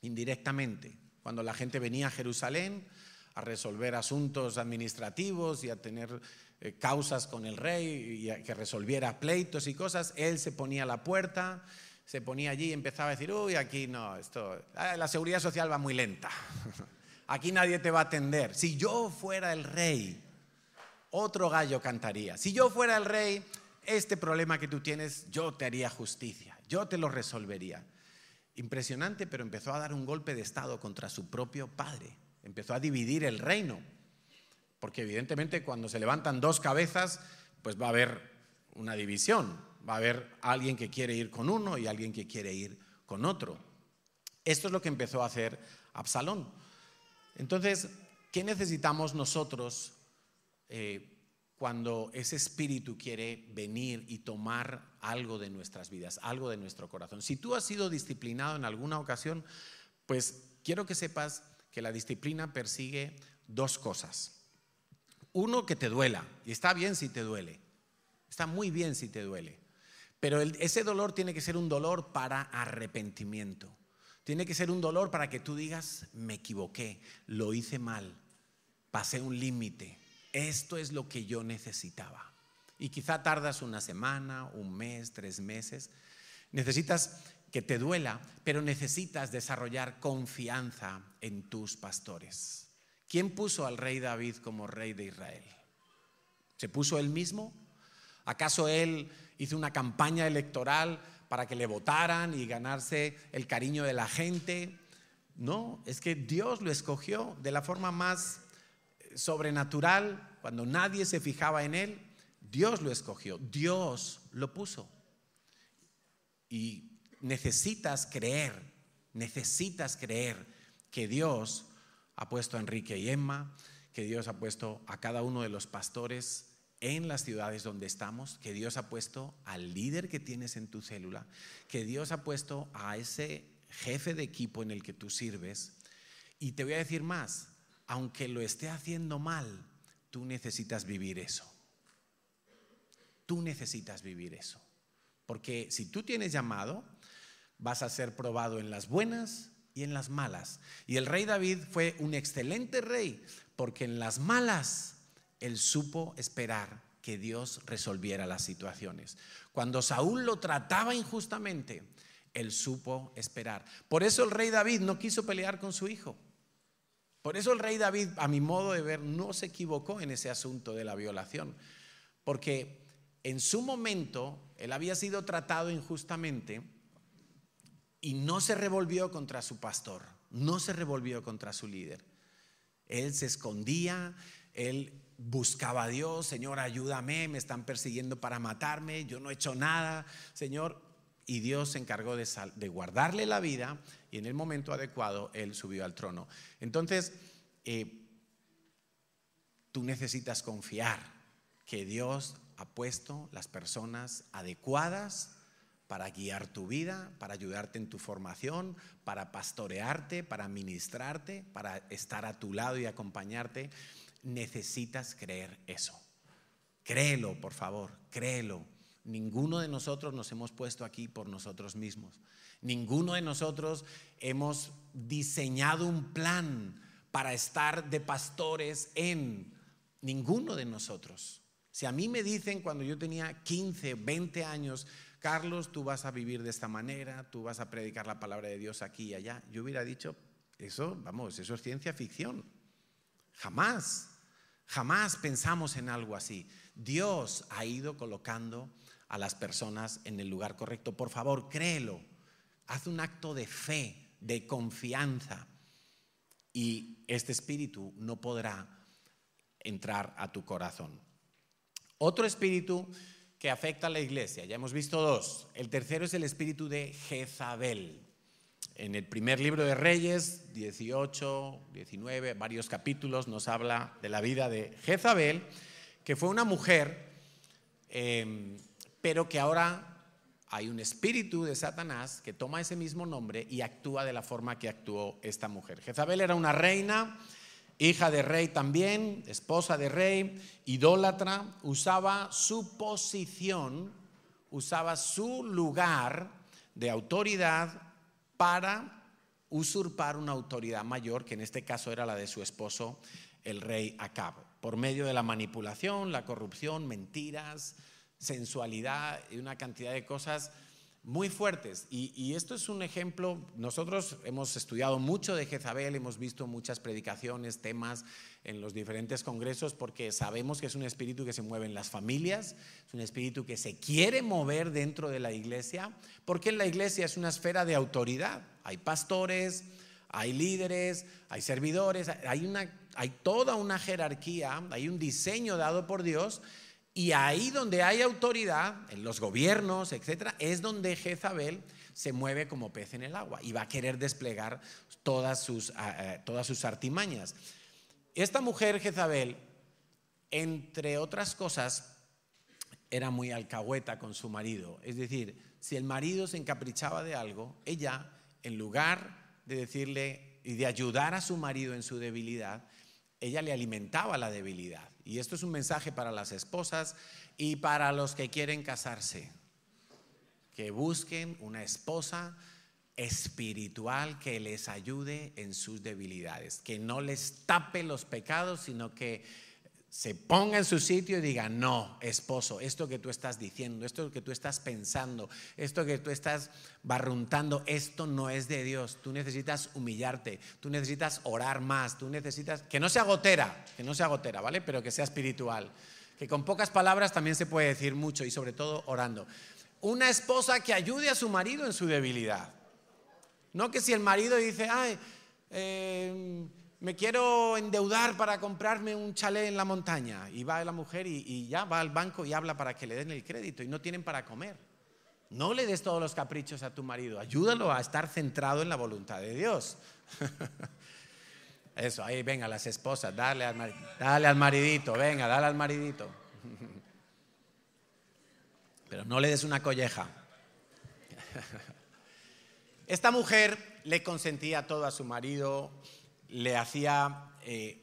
S1: indirectamente. Cuando la gente venía a Jerusalén a resolver asuntos administrativos y a tener eh, causas con el rey y que resolviera pleitos y cosas, él se ponía a la puerta, se ponía allí y empezaba a decir, uy, aquí no, esto, ah, la seguridad social va muy lenta, aquí nadie te va a atender. Si yo fuera el rey, otro gallo cantaría. Si yo fuera el rey, este problema que tú tienes, yo te haría justicia, yo te lo resolvería. Impresionante, pero empezó a dar un golpe de Estado contra su propio padre. Empezó a dividir el reino. Porque evidentemente cuando se levantan dos cabezas, pues va a haber una división. Va a haber alguien que quiere ir con uno y alguien que quiere ir con otro. Esto es lo que empezó a hacer Absalón. Entonces, ¿qué necesitamos nosotros eh, cuando ese espíritu quiere venir y tomar algo de nuestras vidas, algo de nuestro corazón. Si tú has sido disciplinado en alguna ocasión, pues quiero que sepas que la disciplina persigue dos cosas. Uno, que te duela, y está bien si te duele, está muy bien si te duele, pero ese dolor tiene que ser un dolor para arrepentimiento, tiene que ser un dolor para que tú digas, me equivoqué, lo hice mal, pasé un límite, esto es lo que yo necesitaba. Y quizá tardas una semana, un mes, tres meses. Necesitas que te duela, pero necesitas desarrollar confianza en tus pastores. ¿Quién puso al rey David como rey de Israel? ¿Se puso él mismo? ¿Acaso él hizo una campaña electoral para que le votaran y ganarse el cariño de la gente? No, es que Dios lo escogió de la forma más sobrenatural, cuando nadie se fijaba en él, Dios lo escogió, Dios lo puso. Y necesitas creer, necesitas creer que Dios ha puesto a Enrique y Emma, que Dios ha puesto a cada uno de los pastores en las ciudades donde estamos, que Dios ha puesto al líder que tienes en tu célula, que Dios ha puesto a ese jefe de equipo en el que tú sirves. Y te voy a decir más, aunque lo esté haciendo mal, tú necesitas vivir eso. Tú necesitas vivir eso. Porque si tú tienes llamado, vas a ser probado en las buenas y en las malas. Y el rey David fue un excelente rey, porque en las malas él supo esperar que Dios resolviera las situaciones. Cuando Saúl lo trataba injustamente, él supo esperar. Por eso el rey David no quiso pelear con su hijo. Por eso el rey David, a mi modo de ver, no se equivocó en ese asunto de la violación, porque en su momento él había sido tratado injustamente y no se revolvió contra su pastor, no se revolvió contra su líder. Él se escondía, él buscaba a Dios, Señor, ayúdame, me están persiguiendo para matarme, yo no he hecho nada, Señor. Y Dios se encargó de, guardarle la vida y en el momento adecuado Él subió al trono. Entonces, eh, tú necesitas confiar que Dios ha puesto las personas adecuadas para guiar tu vida, para ayudarte en tu formación, para pastorearte, para ministrarte, para estar a tu lado y acompañarte. Necesitas creer eso. Créelo, por favor, créelo. Ninguno de nosotros nos hemos puesto aquí por nosotros mismos. Ninguno de nosotros hemos diseñado un plan para estar de pastores en ninguno de nosotros. Si a mí me dicen cuando yo tenía 15, 20 años, Carlos, tú vas a vivir de esta manera, tú vas a predicar la palabra de Dios aquí y allá, yo hubiera dicho, eso, vamos, eso es ciencia ficción. Jamás, jamás pensamos en algo así. Dios ha ido colocando a las personas en el lugar correcto. Por favor, créelo. Haz un acto de fe, de confianza y este espíritu no podrá entrar a tu corazón. Otro espíritu que afecta a la iglesia, ya hemos visto dos. El tercero es el espíritu de Jezabel. En el primer libro de Reyes, 18, 19, varios capítulos, nos habla de la vida de Jezabel, que fue una mujer, eh, pero que ahora hay un espíritu de Satanás que toma ese mismo nombre y actúa de la forma que actuó esta mujer. Jezabel era una reina, hija de rey también, esposa de rey, idólatra, usaba su posición, usaba su lugar de autoridad para usurpar una autoridad mayor, que en este caso era la de su esposo, el rey Acab, por medio de la manipulación, la corrupción, mentiras, sensualidad y una cantidad de cosas muy fuertes. Y, esto es un ejemplo, nosotros hemos estudiado mucho de Jezabel, hemos visto muchas predicaciones, temas en los diferentes congresos, porque sabemos que es un espíritu que se mueve en las familias, es un espíritu que se quiere mover dentro de la iglesia, porque en la iglesia es una esfera de autoridad. Hay pastores, hay líderes, hay servidores, hay, una, hay toda una jerarquía, hay un diseño dado por Dios y ahí donde hay autoridad, en los gobiernos, etcétera, es donde Jezabel se mueve como pez en el agua y va a querer desplegar todas sus, todas sus artimañas. Esta mujer, Jezabel, entre otras cosas, era muy alcahueta con su marido. Es decir, si el marido se encaprichaba de algo, ella, en lugar de decirle y de ayudar a su marido en su debilidad, ella le alimentaba la debilidad. Y esto es un mensaje para las esposas y para los que quieren casarse. Que busquen una esposa espiritual que les ayude en sus debilidades, que no les tape los pecados, sino que se ponga en su sitio y diga, no, esposo, esto que tú estás diciendo, esto que tú estás pensando, esto que tú estás barruntando, esto no es de Dios. Tú necesitas humillarte, tú necesitas orar más, tú necesitas, que no sea gotera, que no sea gotera, ¿vale? Pero que sea espiritual. Que con pocas palabras también se puede decir mucho y sobre todo orando. Una esposa que ayude a su marido en su debilidad. No que si el marido dice, ay, eh, me quiero endeudar para comprarme un chalet en la montaña. Y va la mujer y, ya va al banco y habla para que le den el crédito y no tienen para comer. No le des todos los caprichos a tu marido, ayúdalo a estar centrado en la voluntad de Dios. Eso, ahí venga las esposas, dale al, dale al maridito, venga, dale al maridito. Pero no le des una colleja. Esta mujer le consentía todo a su marido, le hacía, eh,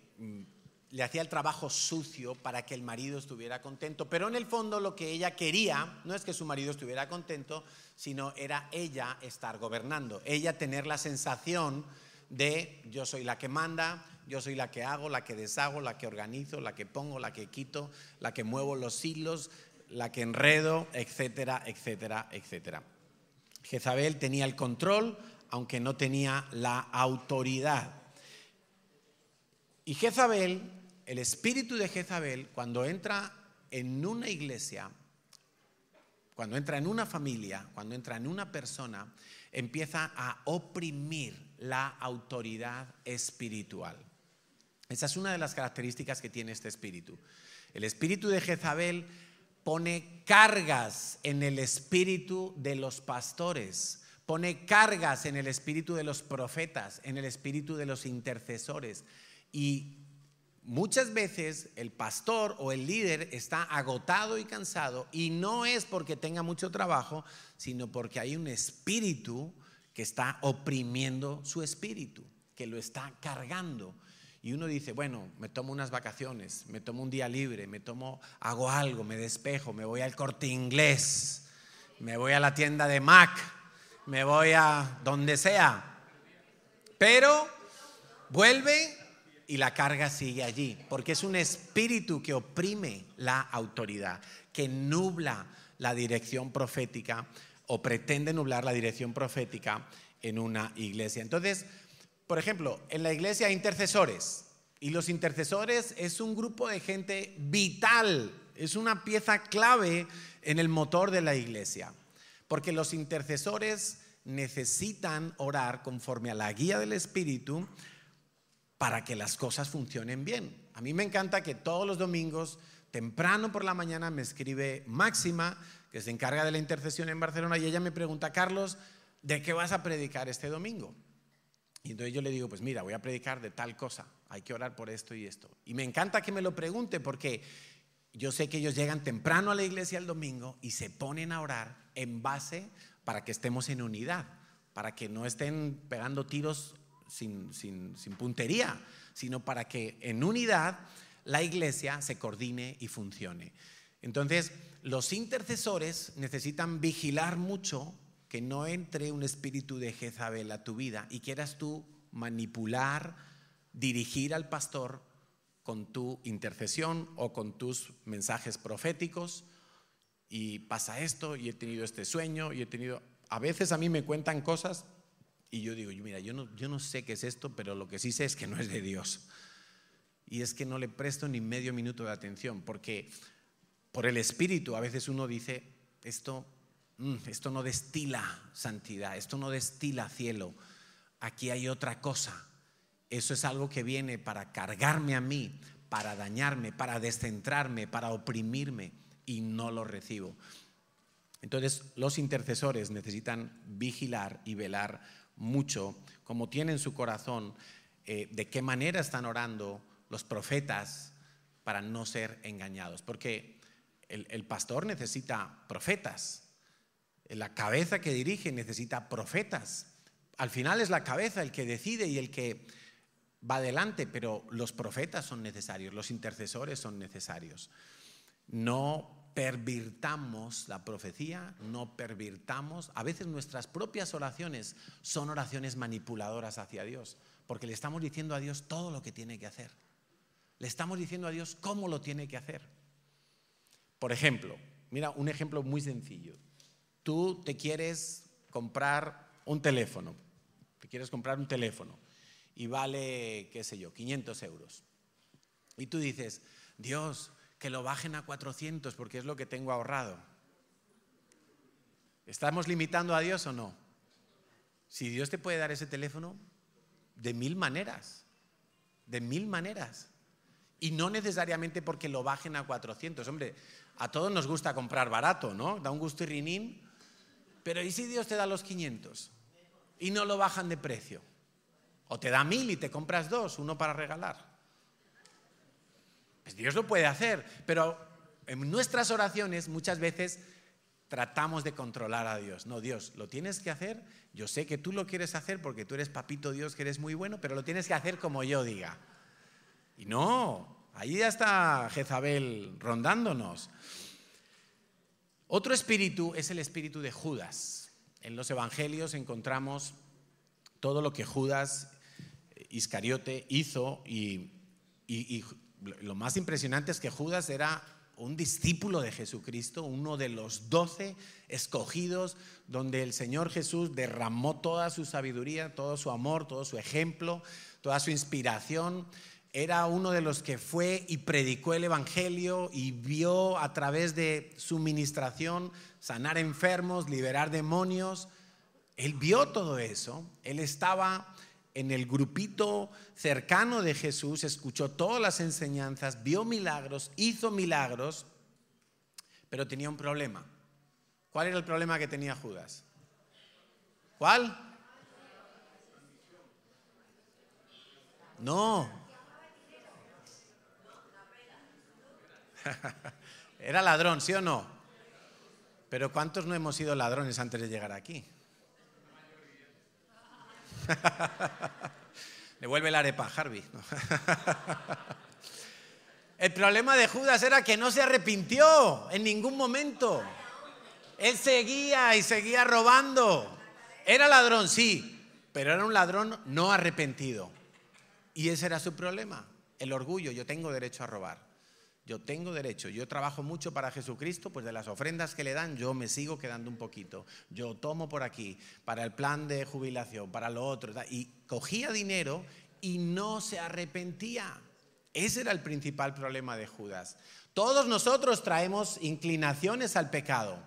S1: le hacía el trabajo sucio para que el marido estuviera contento, pero en el fondo lo que ella quería no es que su marido estuviera contento, sino era ella estar gobernando, ella tener la sensación de yo soy la que manda, yo soy la que hago, la que deshago, la que organizo, la que pongo, la que quito, la que muevo los hilos, la que enredo, etcétera, etcétera, etcétera. Jezabel tenía el control, aunque no tenía la autoridad. Y Jezabel, el espíritu de Jezabel, cuando entra en una iglesia, cuando entra en una familia, cuando entra en una persona, empieza a oprimir la autoridad espiritual. Esa es una de las características que tiene este espíritu. El espíritu de Jezabel pone cargas en el espíritu de los pastores, pone cargas en el espíritu de los profetas, en el espíritu de los intercesores. Y muchas veces el pastor o el líder está agotado y cansado y no es porque tenga mucho trabajo, sino porque hay un espíritu que está oprimiendo su espíritu, que lo está cargando. Y uno dice, bueno, me tomo unas vacaciones, me tomo un día libre, me tomo, hago algo, me despejo, me voy al corte inglés, me voy a la tienda de Mac, me voy a donde sea. Pero vuelve y la carga sigue allí, porque es un espíritu que oprime la autoridad, que nubla la dirección profética o pretende nublar la dirección profética en una iglesia. Entonces, por ejemplo, en la iglesia hay intercesores, y los intercesores es un grupo de gente vital, es una pieza clave en el motor de la iglesia, porque los intercesores necesitan orar conforme a la guía del Espíritu para que las cosas funcionen bien. A mí me encanta que todos los domingos, temprano por la mañana, me escribe Máxima, que se encarga de la intercesión en Barcelona, y ella me pregunta, Carlos, ¿de qué vas a predicar este domingo? Y entonces yo le digo, pues mira, voy a predicar de tal cosa, hay que orar por esto y esto. Y me encanta que me lo pregunte porque yo sé que ellos llegan temprano a la iglesia el domingo y se ponen a orar en base para que estemos en unidad, para que no estén pegando tiros sin, puntería, sino para que en unidad la iglesia se coordine y funcione. Entonces, los intercesores necesitan vigilar mucho que no entre un espíritu de Jezabel a tu vida y quieras tú manipular, dirigir al pastor con tu intercesión o con tus mensajes proféticos y pasa esto y he tenido este sueño y he tenido... A veces a mí me cuentan cosas y yo digo, mira, yo no, yo no sé qué es esto, pero lo que sí sé es que no es de Dios. Y es que no le presto ni medio minuto de atención, porque por el Espíritu a veces uno dice, esto Mm, esto no destila santidad, esto no destila cielo, aquí hay otra cosa. Eso es algo que viene para cargarme a mí, para dañarme, para descentrarme, para oprimirme y no lo recibo. Entonces los intercesores necesitan vigilar y velar mucho, como tienen su corazón, eh, de qué manera están orando los profetas para no ser engañados. Porque el pastor necesita profetas, la cabeza que dirige necesita profetas. Al final es la cabeza el que decide y el que va adelante, pero los profetas son necesarios, los intercesores son necesarios. No pervirtamos la profecía, no pervirtamos. A veces nuestras propias oraciones son oraciones manipuladoras hacia Dios, porque le estamos diciendo a Dios todo lo que tiene que hacer. Le estamos diciendo a Dios cómo lo tiene que hacer. Por ejemplo, mira un ejemplo muy sencillo tú te quieres comprar un teléfono, te quieres comprar un teléfono y vale, qué sé yo, 500 euros. Y tú dices, Dios, que lo bajen a 400 porque es lo que tengo ahorrado. ¿Estamos limitando a Dios o no? Si Dios te puede dar ese teléfono de mil maneras, de mil maneras. Y no necesariamente porque lo bajen a 400. Hombre, a todos nos gusta comprar barato, ¿no? Da un gusto y rinín pero ¿y si Dios te da los 500 y no lo bajan de precio? O te da mil y te compras dos, uno para regalar. Pues Dios lo puede hacer, pero en nuestras oraciones muchas veces tratamos de controlar a Dios. No, Dios, lo tienes que hacer. Yo sé que tú lo quieres hacer porque tú eres papito Dios, que eres muy bueno, pero lo tienes que hacer como yo diga. Y no, ahí ya está Jezabel rondándonos. Otro espíritu es el espíritu de Judas. En los evangelios encontramos todo lo que Judas Iscariote hizo y, lo más impresionante es que Judas era un discípulo de Jesucristo, uno de los doce escogidos, donde el Señor Jesús derramó toda su sabiduría, todo su amor, todo su ejemplo, toda su inspiración era uno de los que fue y predicó el Evangelio y vio a través de su ministración sanar enfermos, liberar demonios. Él vio todo eso. Él estaba en el grupito cercano de Jesús, escuchó todas las enseñanzas, vio milagros, hizo milagros, pero tenía un problema. ¿Cuál era el problema que tenía Judas? ¿Cuál? No, Era ladrón, ¿sí o no? Pero ¿cuántos no hemos sido ladrones antes de llegar aquí? Devuelve la arepa, Harvey. El problema de Judas era que no se arrepintió en ningún momento. Él seguía y seguía robando. Era ladrón, sí, pero era un ladrón no arrepentido. Y ese era su problema, el orgullo. Yo tengo derecho a robar. Yo tengo derecho, yo trabajo mucho para Jesucristo, pues de las ofrendas que le dan yo me sigo quedando un poquito. Yo tomo por aquí, para el plan de jubilación, para lo otro, y cogía dinero y no se arrepentía. Ese era el principal problema de Judas. Todos nosotros traemos inclinaciones al pecado.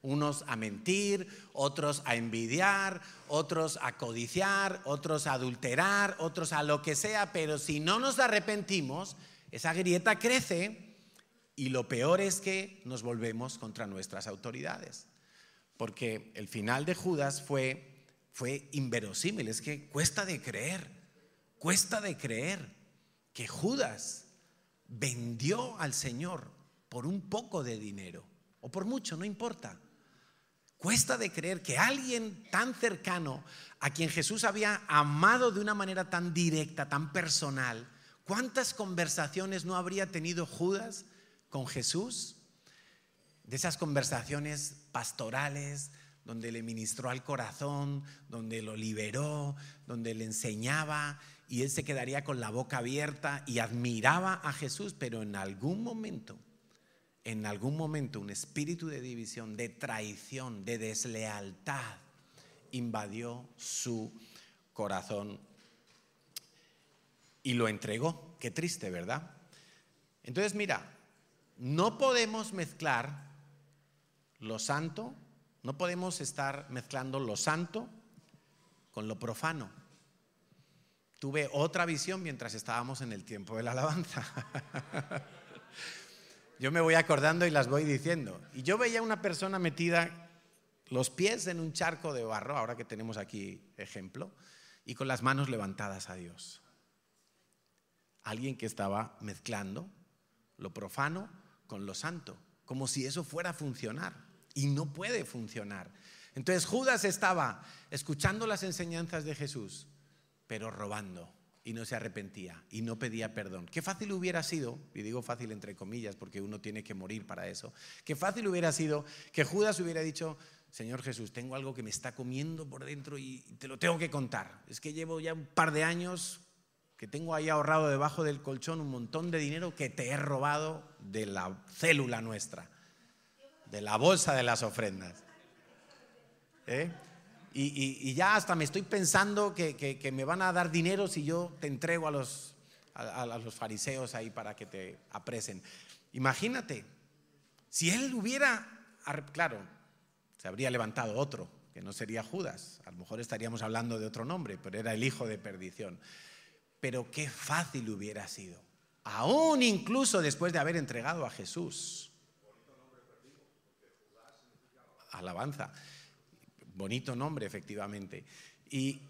S1: Unos a mentir, otros a envidiar, otros a codiciar, otros a adulterar, otros a lo que sea, pero si no nos arrepentimos, esa grieta crece y lo peor es que nos volvemos contra nuestras autoridades. Porque el final de Judas fue, fue inverosímil, es que cuesta de creer, cuesta de creer que Judas vendió al Señor por un poco de dinero, o por mucho, no importa. Cuesta de creer que alguien tan cercano, a quien Jesús había amado de una manera tan directa, tan personal, ¿cuántas conversaciones no habría tenido Judas con Jesús? De esas conversaciones pastorales, donde le ministró al corazón, donde lo liberó, donde le enseñaba y él se quedaría con la boca abierta y admiraba a Jesús, pero en algún momento, en algún momento un espíritu de división, de traición, de deslealtad invadió su corazón y lo entregó. Qué triste, ¿verdad? Entonces, mira, no podemos mezclar lo santo no podemos estar mezclando lo santo con lo profano. Tuve otra visión mientras estábamos en el tiempo de la alabanza. yo me voy acordando y las voy diciendo. Y yo veía una persona metida los pies en un charco de barro, ahora que tenemos aquí ejemplo, y con las manos levantadas a Dios. Alguien que estaba mezclando lo profano con lo santo, como si eso fuera a funcionar y no puede funcionar. Entonces Judas estaba escuchando las enseñanzas de Jesús, pero robando y no se arrepentía y no pedía perdón. Qué fácil hubiera sido, y digo fácil entre comillas porque uno tiene que morir para eso, qué fácil hubiera sido que Judas hubiera dicho, Señor Jesús, tengo algo que me está comiendo por dentro y te lo tengo que contar. Es que llevo ya un par de años que tengo ahí ahorrado debajo del colchón un montón de dinero que te he robado de la célula nuestra de la bolsa de las ofrendas. ¿Eh? Y, ya hasta me estoy pensando que, me van a dar dinero si yo te entrego a los, a, los fariseos ahí para que te apresen. Imagínate, si él hubiera, claro, se habría levantado otro, que no sería Judas, a lo mejor estaríamos hablando de otro nombre, pero era el hijo de perdición. Pero qué fácil hubiera sido, aún incluso después de haber entregado a Jesús alabanza. Bonito nombre, efectivamente. Y,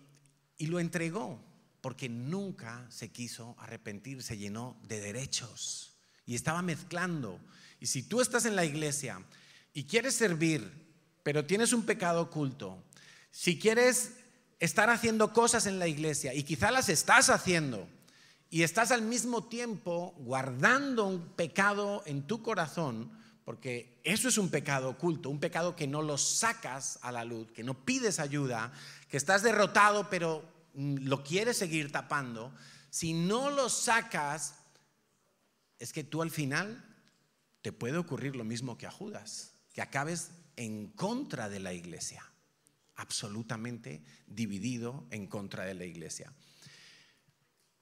S1: y lo entregó porque nunca se quiso arrepentir, se llenó de derechos y estaba mezclando. Y si tú estás en la iglesia y quieres servir, pero tienes un pecado oculto, si quieres estar haciendo cosas en la iglesia y quizá las estás haciendo y estás al mismo tiempo guardando un pecado en tu corazón, porque eso es un pecado oculto, un pecado que no lo sacas a la luz, que no pides ayuda, que estás derrotado pero mm, lo quieres seguir tapando. Si no lo sacas, es que tú al final te puede ocurrir lo mismo que a Judas, que acabes en contra de la iglesia, absolutamente dividido en contra de la iglesia.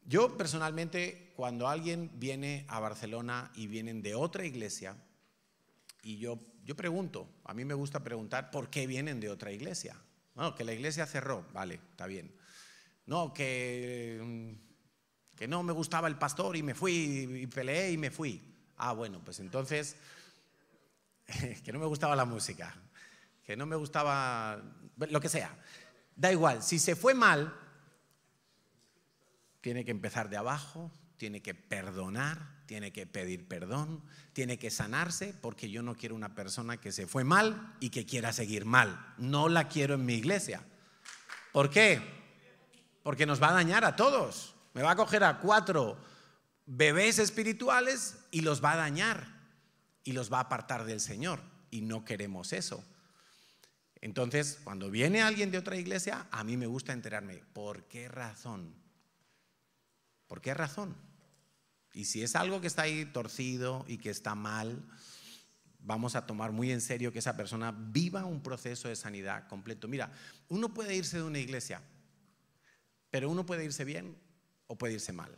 S1: Yo personalmente, cuando alguien viene a Barcelona y vienen de otra iglesia, y yo, yo pregunto, a mí me gusta preguntar por qué vienen de otra iglesia. No, que la iglesia cerró, vale, está bien. No, que, que no me gustaba el pastor y me fui y peleé y me fui. Ah, bueno, pues entonces, que no me gustaba la música, que no me gustaba lo que sea. Da igual, si se fue mal, tiene que empezar de abajo, tiene que perdonar, tiene que pedir perdón, tiene que sanarse, porque yo no quiero una persona que se fue mal y que quiera seguir mal. No la quiero en mi iglesia. ¿Por qué? Porque nos va a dañar a todos. Me va a coger a cuatro bebés espirituales y los va a dañar y los va a apartar del Señor. Y no queremos eso. Entonces, cuando viene alguien de otra iglesia, a mí me gusta enterarme, ¿por qué razón? ¿Por qué razón? Y si es algo que está ahí torcido y que está mal, vamos a tomar muy en serio que esa persona viva un proceso de sanidad completo. Mira, uno puede irse de una iglesia, pero uno puede irse bien o puede irse mal.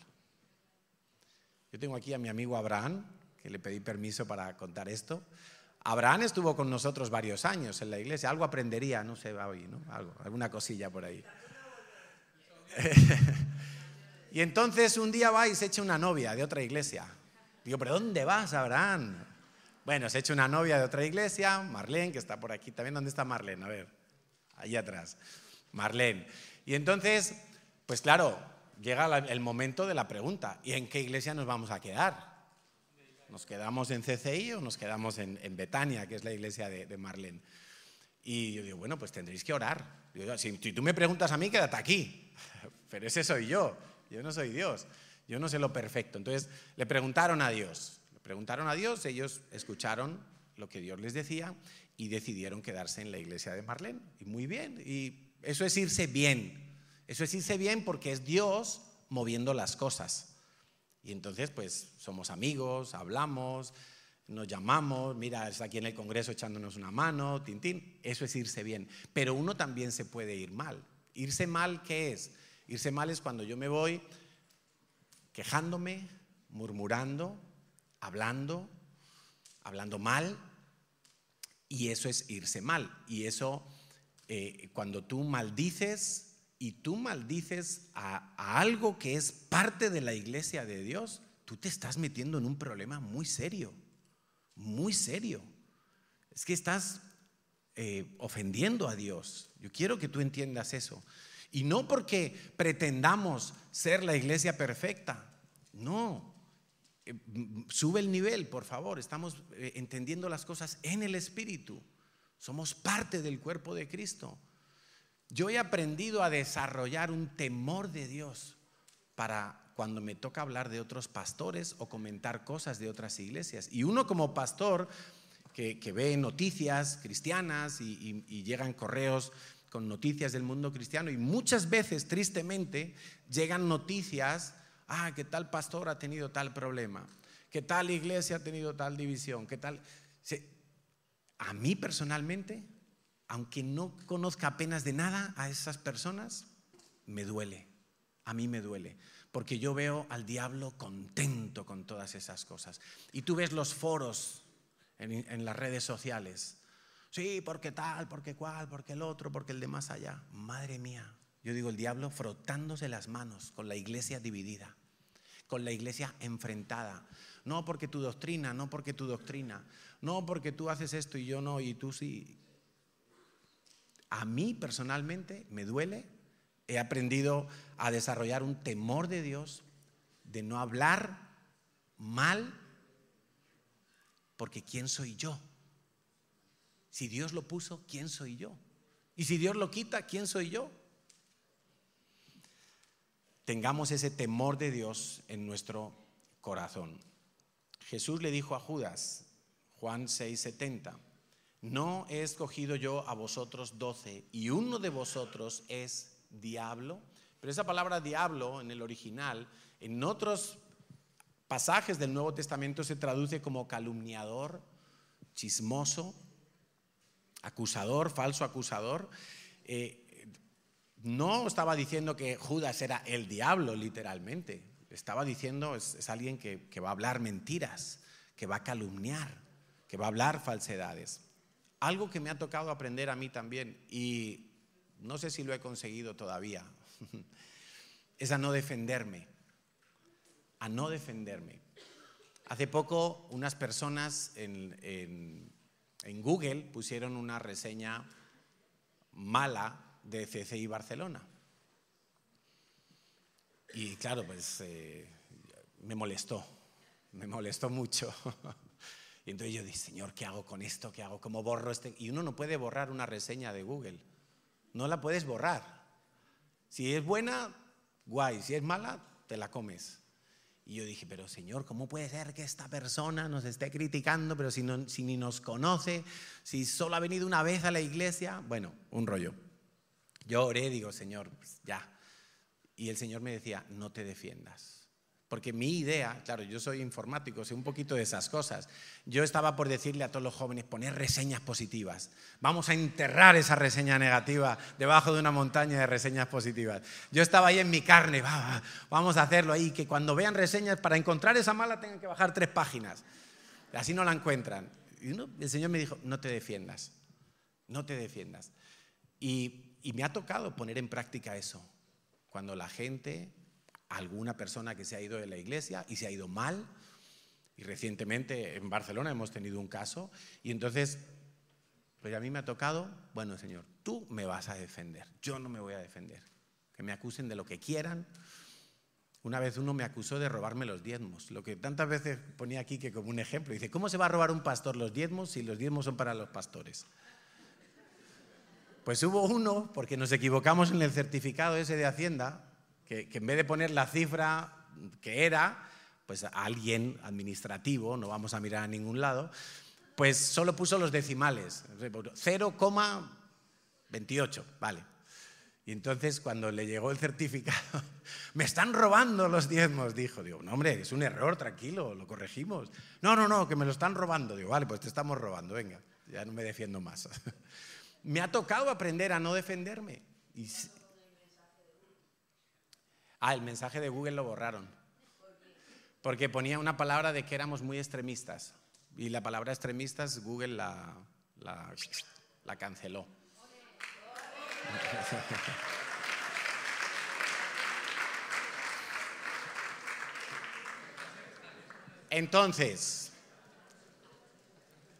S1: Yo tengo aquí a mi amigo Abraham, que le pedí permiso para contar esto. Abraham estuvo con nosotros varios años en la iglesia, algo aprendería, no sé, hoy, ¿no? Algo, alguna cosilla por ahí. Y entonces un día va y se echa una novia de otra iglesia. Digo, ¿pero dónde vas, Abraham? Bueno, se echa una novia de otra iglesia, Marlene, que está por aquí también. ¿Dónde está Marlene? A ver, ahí atrás. Marlene. Y entonces, pues claro, llega el momento de la pregunta. ¿Y en qué iglesia nos vamos a quedar? ¿Nos quedamos en CCI o nos quedamos en, Betania, que es la iglesia de, de? Y yo digo, bueno, pues tendréis que orar. si, tú me preguntas a mí, quédate aquí. Pero ese soy yo. Yo no soy Dios. Yo no sé lo perfecto. Entonces le preguntaron a Dios. Le preguntaron a Dios, ellos escucharon lo que Dios les decía y decidieron quedarse en la iglesia de Marlene. Y muy bien. Y eso es irse bien. Eso es irse bien porque es Dios moviendo las cosas. Y entonces, pues somos amigos, hablamos, nos llamamos, mira, está aquí en el Congreso echándonos una mano, tintín, eso es irse bien. Pero uno también se puede ir mal. Irse mal, ¿qué es? Irse mal es cuando yo me voy quejándome, murmurando, hablando, hablando mal, y eso es irse mal. Y eso, eh, cuando tú maldices y tú maldices a algo que es parte de la iglesia de Dios, tú te estás metiendo en un problema muy serio muy serio. Es que estás eh, ofendiendo a Dios. Yo quiero que tú entiendas eso. Y no porque pretendamos ser la iglesia perfecta. No. Eh, sube el nivel, por favor. Estamos eh, entendiendo las cosas en el Espíritu. Somos parte del cuerpo de Cristo. Yo he aprendido a desarrollar un temor de Dios para cuando me toca hablar de otros pastores o comentar cosas de otras iglesias. Y uno como pastor que, ve noticias cristianas y, y llegan correos con noticias del mundo cristiano y muchas veces, tristemente, llegan noticias, ah, que tal pastor ha tenido tal problema, que tal iglesia ha tenido tal división, que tal... A mí personalmente, aunque no conozca apenas de nada a esas personas, me duele, a mí me duele porque yo veo al diablo contento con todas esas cosas. Y tú ves los foros en, las redes sociales. Sí, porque tal, porque cual, porque el otro, porque el de más allá. Madre mía, yo digo el diablo frotándose las manos con la iglesia dividida, con la iglesia enfrentada. No porque tu doctrina, no porque tu doctrina, no porque tú haces esto y yo no y tú sí. A mí personalmente me duele he aprendido a desarrollar un temor de Dios, de no hablar mal, porque ¿quién soy yo? Si Dios lo puso, ¿quién soy yo? Y si Dios lo quita, ¿quién soy yo? Tengamos ese temor de Dios en nuestro corazón. Jesús le dijo a Judas, Juan 6:70, no he escogido yo a vosotros doce y uno de vosotros es diablo, pero esa palabra diablo en el original, en otros pasajes del Nuevo Testamento se traduce como calumniador, chismoso, acusador, falso acusador. Eh, no estaba diciendo que Judas era el diablo, literalmente. Estaba diciendo, es, es alguien que, que va a hablar mentiras, que va a calumniar, que va a hablar falsedades. Algo que me ha tocado aprender a mí también, y no sé si lo he conseguido todavía, es a no defenderme, a no defenderme. Hace poco unas personas en, Google pusieron una reseña mala de CCI Barcelona. Y claro, pues eh, me molestó, me molestó mucho. y entonces yo dije, Señor, ¿qué hago con esto? ¿Qué hago? ¿Cómo borro este? Y uno no puede borrar una reseña de Google no la puedes borrar. Si es buena, guay, si es mala, te la comes. Y yo dije, pero Señor, ¿cómo puede ser que esta persona nos esté criticando, pero si, si ni nos conoce, si solo ha venido una vez a la iglesia? Bueno, un rollo. Yo oré, digo, Señor, pues ya. Y el Señor me decía, no te defiendas. Porque mi idea, claro, yo soy informático, sé un poquito de esas cosas. Yo estaba por decirle a todos los jóvenes, poner reseñas positivas. Vamos a enterrar esa reseña negativa debajo de una montaña de reseñas positivas. Yo estaba ahí en mi carne, vamos a hacerlo ahí, que cuando vean reseñas, para encontrar esa mala tengan que bajar tres páginas. Así no la encuentran. Y el Señor me dijo, no te defiendas, no te defiendas. Y, y me ha tocado poner en práctica eso. Cuando la gente alguna persona que se ha ido de la iglesia y se ha ido mal. Y recientemente en Barcelona hemos tenido un caso. Y entonces, pues a mí me ha tocado, bueno, Señor, tú me vas a defender, yo no me voy a defender. Que me acusen de lo que quieran. Una vez uno me acusó de robarme los diezmos, lo que tantas veces ponía aquí que como un ejemplo. Dice, ¿cómo se va a robar un pastor los diezmos si los diezmos son para los pastores? Pues hubo uno, porque nos equivocamos en el certificado ese de Hacienda, que, en vez de poner la cifra que era, pues alguien administrativo, no vamos a mirar a ningún lado, pues solo puso los decimales, 0,28, vale. Y entonces cuando le llegó el certificado, me están robando los diezmos, dijo. Digo, no hombre, es un error, tranquilo, lo corregimos. No, no, no, que me lo están robando. Digo, vale, pues te estamos robando, venga, ya no me defiendo más. me ha tocado aprender a no defenderme. Ah, el mensaje de Google lo borraron. Porque ponía una palabra de que éramos muy extremistas. Y la palabra extremistas Google la, la, la canceló. Entonces,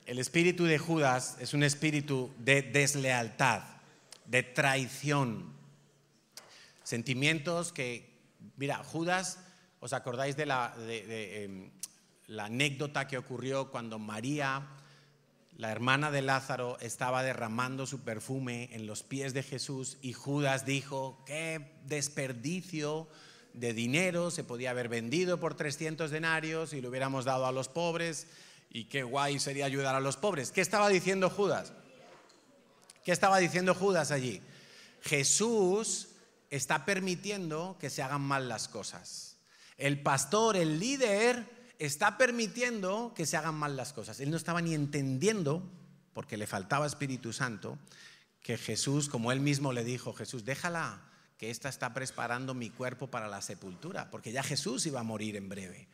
S1: el espíritu de Judas es un espíritu de deslealtad, de traición, sentimientos que, mira, Judas, ¿os acordáis de la, em, la anécdota que ocurrió cuando María la hermana de Lázaro estaba derramando su perfume en los pies de Jesús y Judas dijo, qué desperdicio de dinero se podía haber vendido por 300 denarios y lo hubiéramos dado a los pobres y qué guay sería ayudar a los pobres. ¿Qué estaba diciendo Judas? ¿Qué estaba diciendo Judas allí? Jesús está permitiendo que se hagan mal las cosas. El pastor, el líder, está permitiendo que se hagan mal las cosas. Él no estaba ni entendiendo, porque le faltaba Espíritu Santo, que Jesús, como él mismo le dijo, Jesús, déjala, que esta está preparando mi cuerpo para la sepultura, porque ya Jesús iba a morir en breve.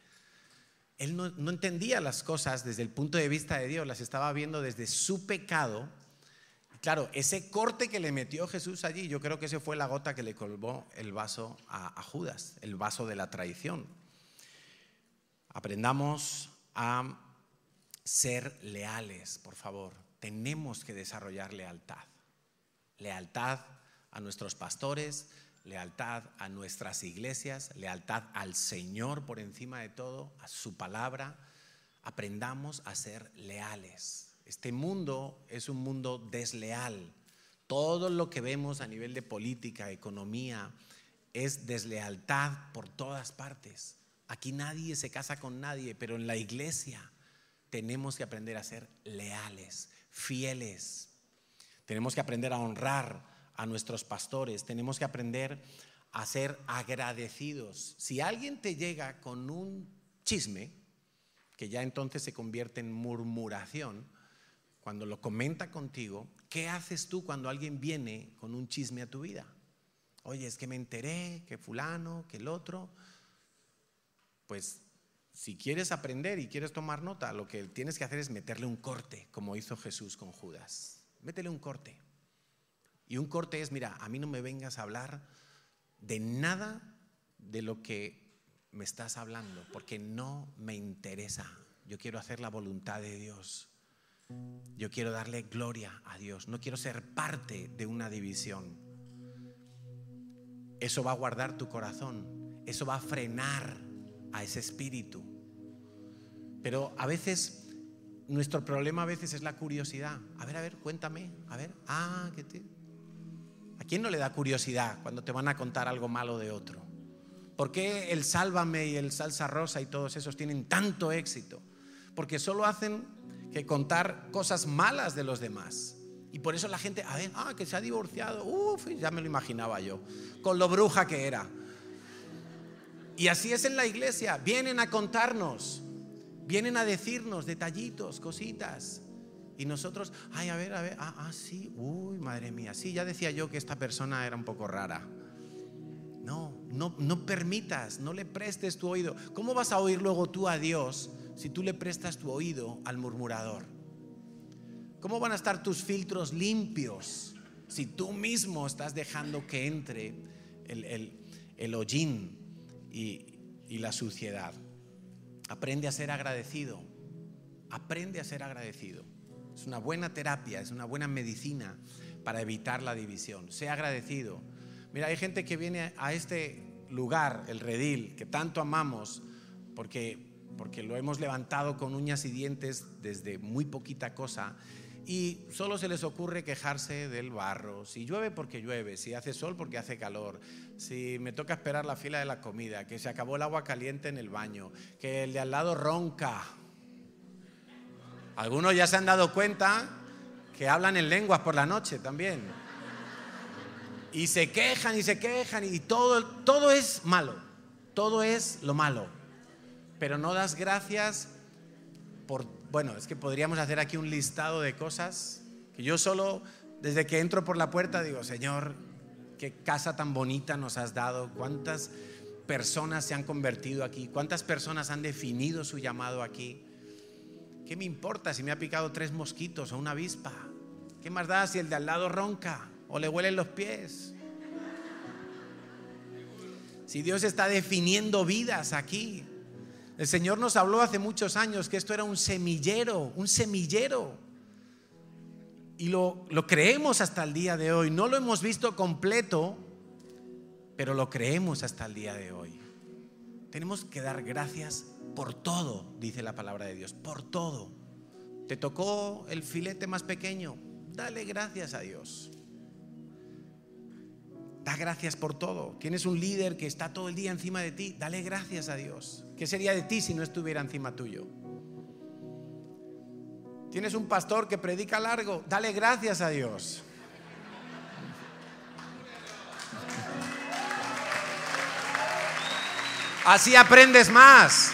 S1: Él no, no entendía las cosas desde el punto de vista de Dios, las estaba viendo desde su pecado. Claro, ese corte que le metió Jesús allí, yo creo que ese fue la gota que le colmó el vaso a, a Judas, el vaso de la traición. Aprendamos a ser leales, por favor. Tenemos que desarrollar lealtad. Lealtad a nuestros pastores, lealtad a nuestras iglesias, lealtad al Señor por encima de todo, a su palabra. Aprendamos a ser leales. Este mundo es un mundo desleal. Todo lo que vemos a nivel de política, economía, es deslealtad por todas partes. Aquí nadie se casa con nadie, pero en la iglesia tenemos que aprender a ser leales, fieles. Tenemos que aprender a honrar a nuestros pastores, tenemos que aprender a ser agradecidos. Si alguien te llega con un chisme, que ya entonces se convierte en murmuración, cuando lo comenta contigo, ¿qué haces tú cuando alguien viene con un chisme a tu vida? Oye, es que me enteré que fulano, que el otro, pues si quieres aprender y quieres tomar nota, lo que tienes que hacer es meterle un corte, como hizo Jesús con Judas. Métele un corte. Y un corte es, mira, a mí no me vengas a hablar de nada de lo que me estás hablando, porque no me interesa. Yo quiero hacer la voluntad de Dios. Yo quiero darle gloria a Dios. No quiero ser parte de una división. Eso va a guardar tu corazón. Eso va a frenar a ese espíritu. Pero a veces, nuestro problema a veces es la curiosidad. A ver, a ver, cuéntame. A ver, ah, ¿qué te... ¿A quién no le da curiosidad cuando te van a contar algo malo de otro? ¿Por qué el Sálvame y el Salsa Rosa y todos esos tienen tanto éxito? Porque solo hacen que contar cosas malas de los demás. Y por eso la gente, a ver, ah, que se ha divorciado, uff, ya me lo imaginaba yo, con lo bruja que era. Y así es en la iglesia. Vienen a contarnos, vienen a decirnos detallitos, cositas. Y nosotros, ay, a ver, a ver, ah, ah, sí, uy, madre mía, sí, ya decía yo que esta persona era un poco rara. No, no, no permitas, no le prestes tu oído. ¿Cómo vas a oír luego tú a Dios si tú le prestas tu oído al murmurador? ¿Cómo van a estar tus filtros limpios si tú mismo estás dejando que entre el, el, el hollín y, la suciedad. Aprende a ser agradecido. Aprende a ser agradecido. Es una buena terapia, es una buena medicina para evitar la división. Sea agradecido. Mira, hay gente que viene a este lugar, el redil, que tanto amamos, porque, porque lo hemos levantado con uñas y dientes desde muy poquita cosa, y solo se les ocurre quejarse del barro. Si llueve porque llueve, si hace sol porque hace calor, si me toca esperar la fila de la comida, que se acabó el agua caliente en el baño, que el de al lado ronca. Algunos ya se han dado cuenta que hablan en lenguas por la noche también. Y se quejan y se quejan y todo, todo es malo. Todo es lo malo. Pero no das gracias por... Bueno, es que podríamos hacer aquí un listado de cosas que yo solo, desde que entro por la puerta, digo, Señor, qué casa tan bonita nos has dado, cuántas personas se han convertido aquí, cuántas personas han definido su llamado aquí. ¿Qué me importa si me ha picado tres mosquitos o una avispa? ¿Qué más da si el de al lado ronca o le huelen los pies? Si Dios está definiendo vidas aquí. El Señor nos habló hace muchos años que esto era un semillero, un semillero. Y lo, lo creemos hasta el día de hoy. No lo hemos visto completo, pero lo creemos hasta el día de hoy. Tenemos que dar gracias por todo, dice la palabra de Dios, por todo. Te tocó el filete más pequeño, dale gracias a Dios. Da gracias por todo. Tienes un líder que está todo el día encima de ti, dale gracias a Dios. ¿Qué sería de ti si no estuviera encima tuyo? Tienes un pastor que predica largo, dale gracias a Dios. Así aprendes más.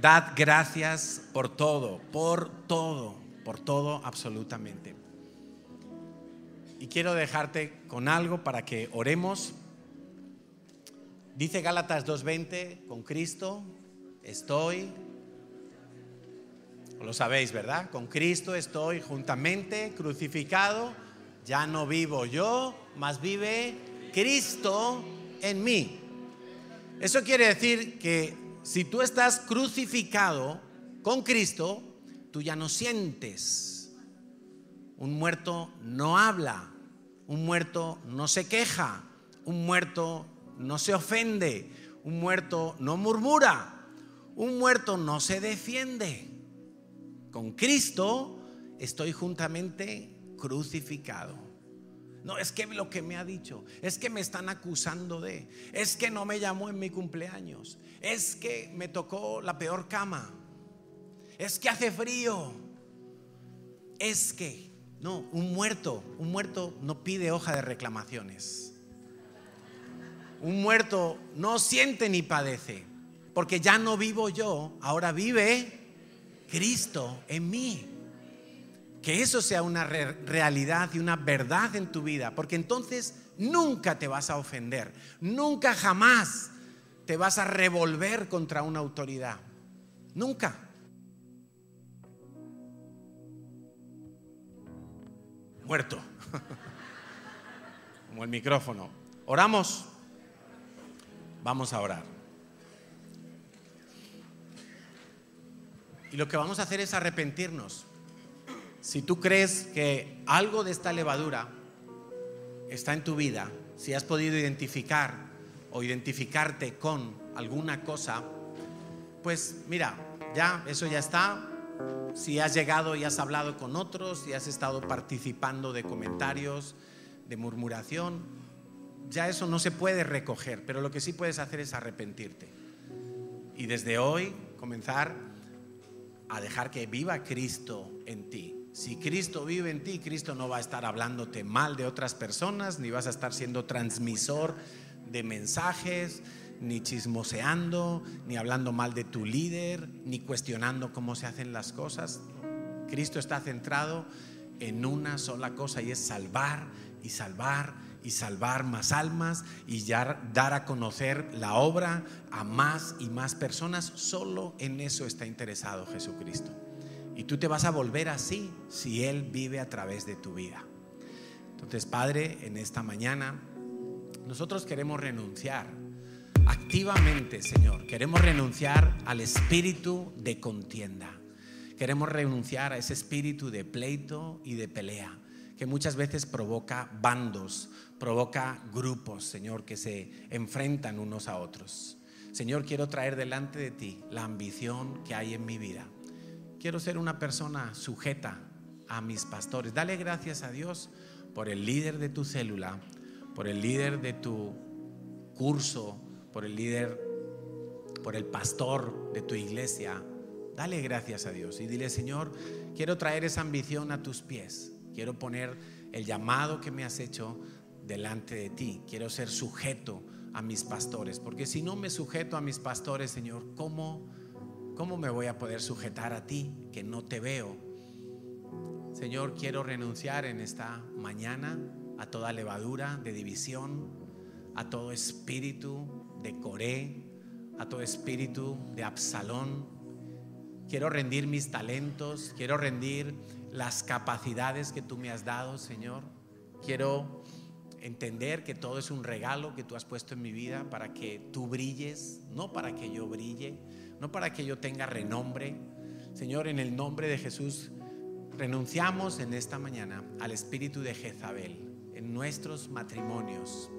S1: Dad gracias por todo, por todo, por todo absolutamente. Y quiero dejarte con algo para que oremos. Dice Gálatas 2.20, con Cristo estoy, lo sabéis, ¿verdad? Con Cristo estoy juntamente crucificado, ya no vivo yo, más vive Cristo en mí. Eso quiere decir que si tú estás crucificado con Cristo, tú ya no sientes. Un muerto no habla, un muerto no se queja, un muerto no se ofende, un muerto no murmura, un muerto no se defiende. Con Cristo estoy juntamente crucificado. No, es que lo que me ha dicho, es que me están acusando de, es que no me llamó en mi cumpleaños, es que me tocó la peor cama, es que hace frío, es que, no, un muerto, un muerto no pide hoja de reclamaciones. Un muerto no siente ni padece, porque ya no vivo yo, ahora vive Cristo en mí que eso sea una realidad y una verdad en tu vida, porque entonces nunca te vas a ofender, nunca jamás te vas a revolver contra una autoridad, nunca. Muerto, como el micrófono. Oramos, vamos a orar. Y lo que vamos a hacer es arrepentirnos si tú crees que algo de esta levadura está en tu vida, si has podido identificar o identificarte con alguna cosa, pues mira, ya, eso ya está. Si has llegado y has hablado con otros, si has estado participando de comentarios, de murmuración, ya eso no se puede recoger, pero lo que sí puedes hacer es arrepentirte. Y desde hoy comenzar a dejar que viva Cristo en ti. Si Cristo vive en ti, Cristo no va a estar hablándote mal de otras personas, ni vas a estar siendo transmisor de mensajes, ni chismoseando, ni hablando mal de tu líder, ni cuestionando cómo se hacen las cosas. Cristo está centrado en una sola cosa y es salvar y salvar y salvar más almas y ya dar a conocer la obra a más y más personas. Solo en eso está interesado Jesucristo. Y tú te vas a volver así si Él vive a través de tu vida. Entonces, Padre, en esta mañana nosotros queremos renunciar activamente, Señor. Queremos renunciar al espíritu de contienda. Queremos renunciar a ese espíritu de pleito y de pelea. que muchas veces provoca bandos, provoca grupos, Señor, que se enfrentan unos a otros. Señor, quiero traer delante de ti la ambición que hay en mi vida. Quiero ser una persona sujeta a mis pastores. Dale gracias a Dios por el líder de tu célula, por el líder de tu curso, por el líder, por el pastor de tu iglesia. Dale gracias a Dios y dile, Señor, quiero traer esa ambición a tus pies. Quiero poner el llamado que me has hecho delante de ti. Quiero ser sujeto a mis pastores, porque si no me sujeto a mis pastores, Señor, ¿cómo, cómo me voy a poder sujetar a ti que no te veo? Señor, quiero renunciar en esta mañana a toda levadura de división, a todo espíritu de Coré, a todo espíritu de Absalón. Quiero rendir mis talentos, quiero rendir las capacidades que tú me has dado, Señor. Quiero entender que todo es un regalo que tú has puesto en mi vida para que tú brilles, no para que yo brille, no para que yo tenga renombre. Señor, en el nombre de Jesús, renunciamos en esta mañana al espíritu de Jezabel en nuestros matrimonios,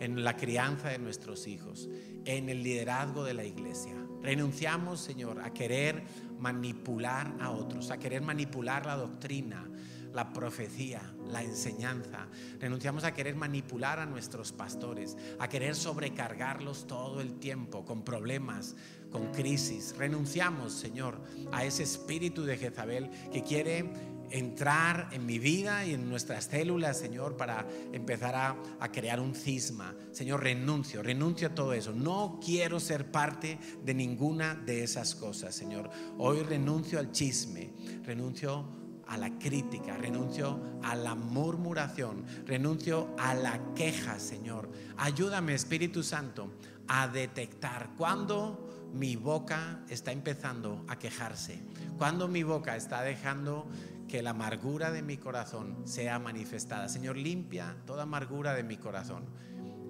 S1: en la crianza de nuestros hijos, en el liderazgo de la iglesia. Renunciamos, Señor, a querer manipular a otros, a querer manipular la doctrina, la profecía, la enseñanza. Renunciamos a querer manipular a nuestros pastores, a querer sobrecargarlos todo el tiempo con problemas, con crisis. Renunciamos, Señor, a ese espíritu de Jezabel que quiere entrar en mi vida y en nuestras células, Señor, para empezar a, a, crear un cisma. Señor, renuncio, renuncio a todo eso. No quiero ser parte de ninguna de esas cosas, Señor. Hoy renuncio al chisme, renuncio a la crítica, renuncio a la murmuración, renuncio a la queja, Señor. Ayúdame, Espíritu Santo, a detectar cuando mi boca está empezando a quejarse, cuando mi boca está dejando que la amargura de mi corazón sea manifestada. Señor, limpia toda amargura de mi corazón.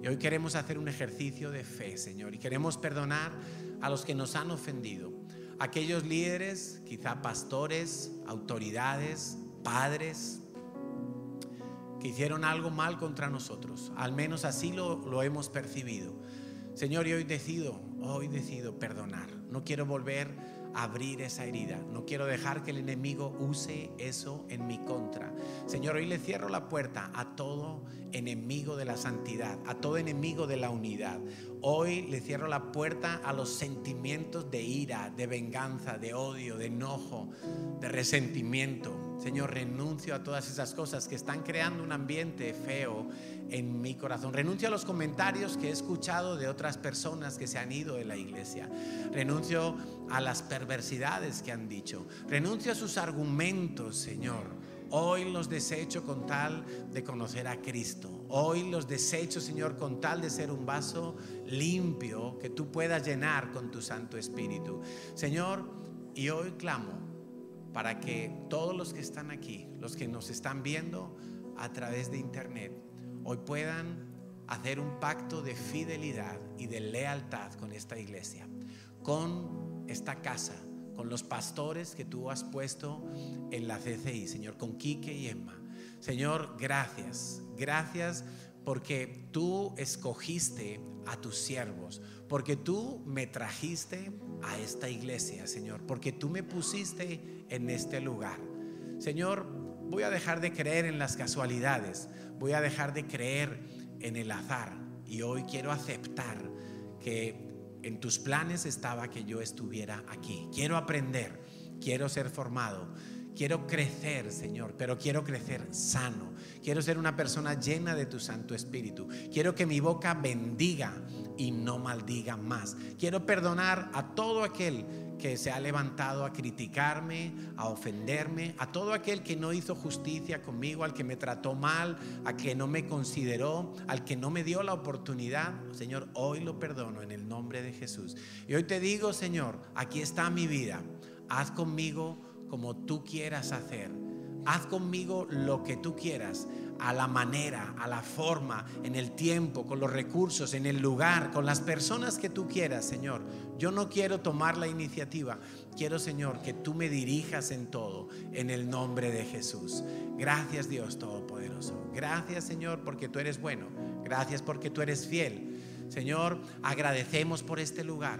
S1: Y hoy queremos hacer un ejercicio de fe, Señor, y queremos perdonar a los que nos han ofendido. Aquellos líderes, quizá pastores, autoridades, padres, que hicieron algo mal contra nosotros. Al menos así lo, lo hemos percibido. Señor, y hoy decido, hoy decido perdonar. No quiero volver abrir esa herida. No quiero dejar que el enemigo use eso en mi contra. Señor, hoy le cierro la puerta a todo enemigo de la santidad, a todo enemigo de la unidad. Hoy le cierro la puerta a los sentimientos de ira, de venganza, de odio, de enojo, de resentimiento. Señor, renuncio a todas esas cosas que están creando un ambiente feo en mi corazón. Renuncio a los comentarios que he escuchado de otras personas que se han ido de la iglesia. Renuncio a las perversidades que han dicho. Renuncio a sus argumentos, Señor. Hoy los desecho con tal de conocer a Cristo. Hoy los desecho, Señor, con tal de ser un vaso limpio que tú puedas llenar con tu Santo Espíritu. Señor, y hoy clamo para que todos los que están aquí, los que nos están viendo a través de internet, hoy puedan hacer un pacto de fidelidad y de lealtad con esta iglesia, con esta casa, con los pastores que tú has puesto en la CCI, Señor, con Quique y Emma. Señor, gracias, gracias porque tú escogiste a tus siervos, porque tú me trajiste a esta iglesia, Señor, porque tú me pusiste en este lugar. Señor, voy a dejar de creer en las casualidades, voy a dejar de creer en el azar y hoy quiero aceptar que en tus planes estaba que yo estuviera aquí. Quiero aprender, quiero ser formado, quiero crecer, Señor, pero quiero crecer sano. Quiero ser una persona llena de tu Santo Espíritu. Quiero que mi boca bendiga y no maldiga más. Quiero perdonar a todo aquel que se ha levantado a criticarme, a ofenderme, a todo aquel que no hizo justicia conmigo, al que me trató mal, a que no me consideró, al que no me dio la oportunidad. Señor, hoy lo perdono en el nombre de Jesús. Y hoy te digo, Señor, aquí está mi vida. Haz conmigo como tú quieras hacer. Haz conmigo lo que tú quieras. a la manera, a la forma, en el tiempo, con los recursos, en el lugar, con las personas que tú quieras, Señor. Yo no quiero tomar la iniciativa. Quiero, Señor, que tú me dirijas en todo, en el nombre de Jesús. Gracias, Dios Todopoderoso. Gracias, Señor, porque tú eres bueno. Gracias porque tú eres fiel. Señor, agradecemos por este lugar.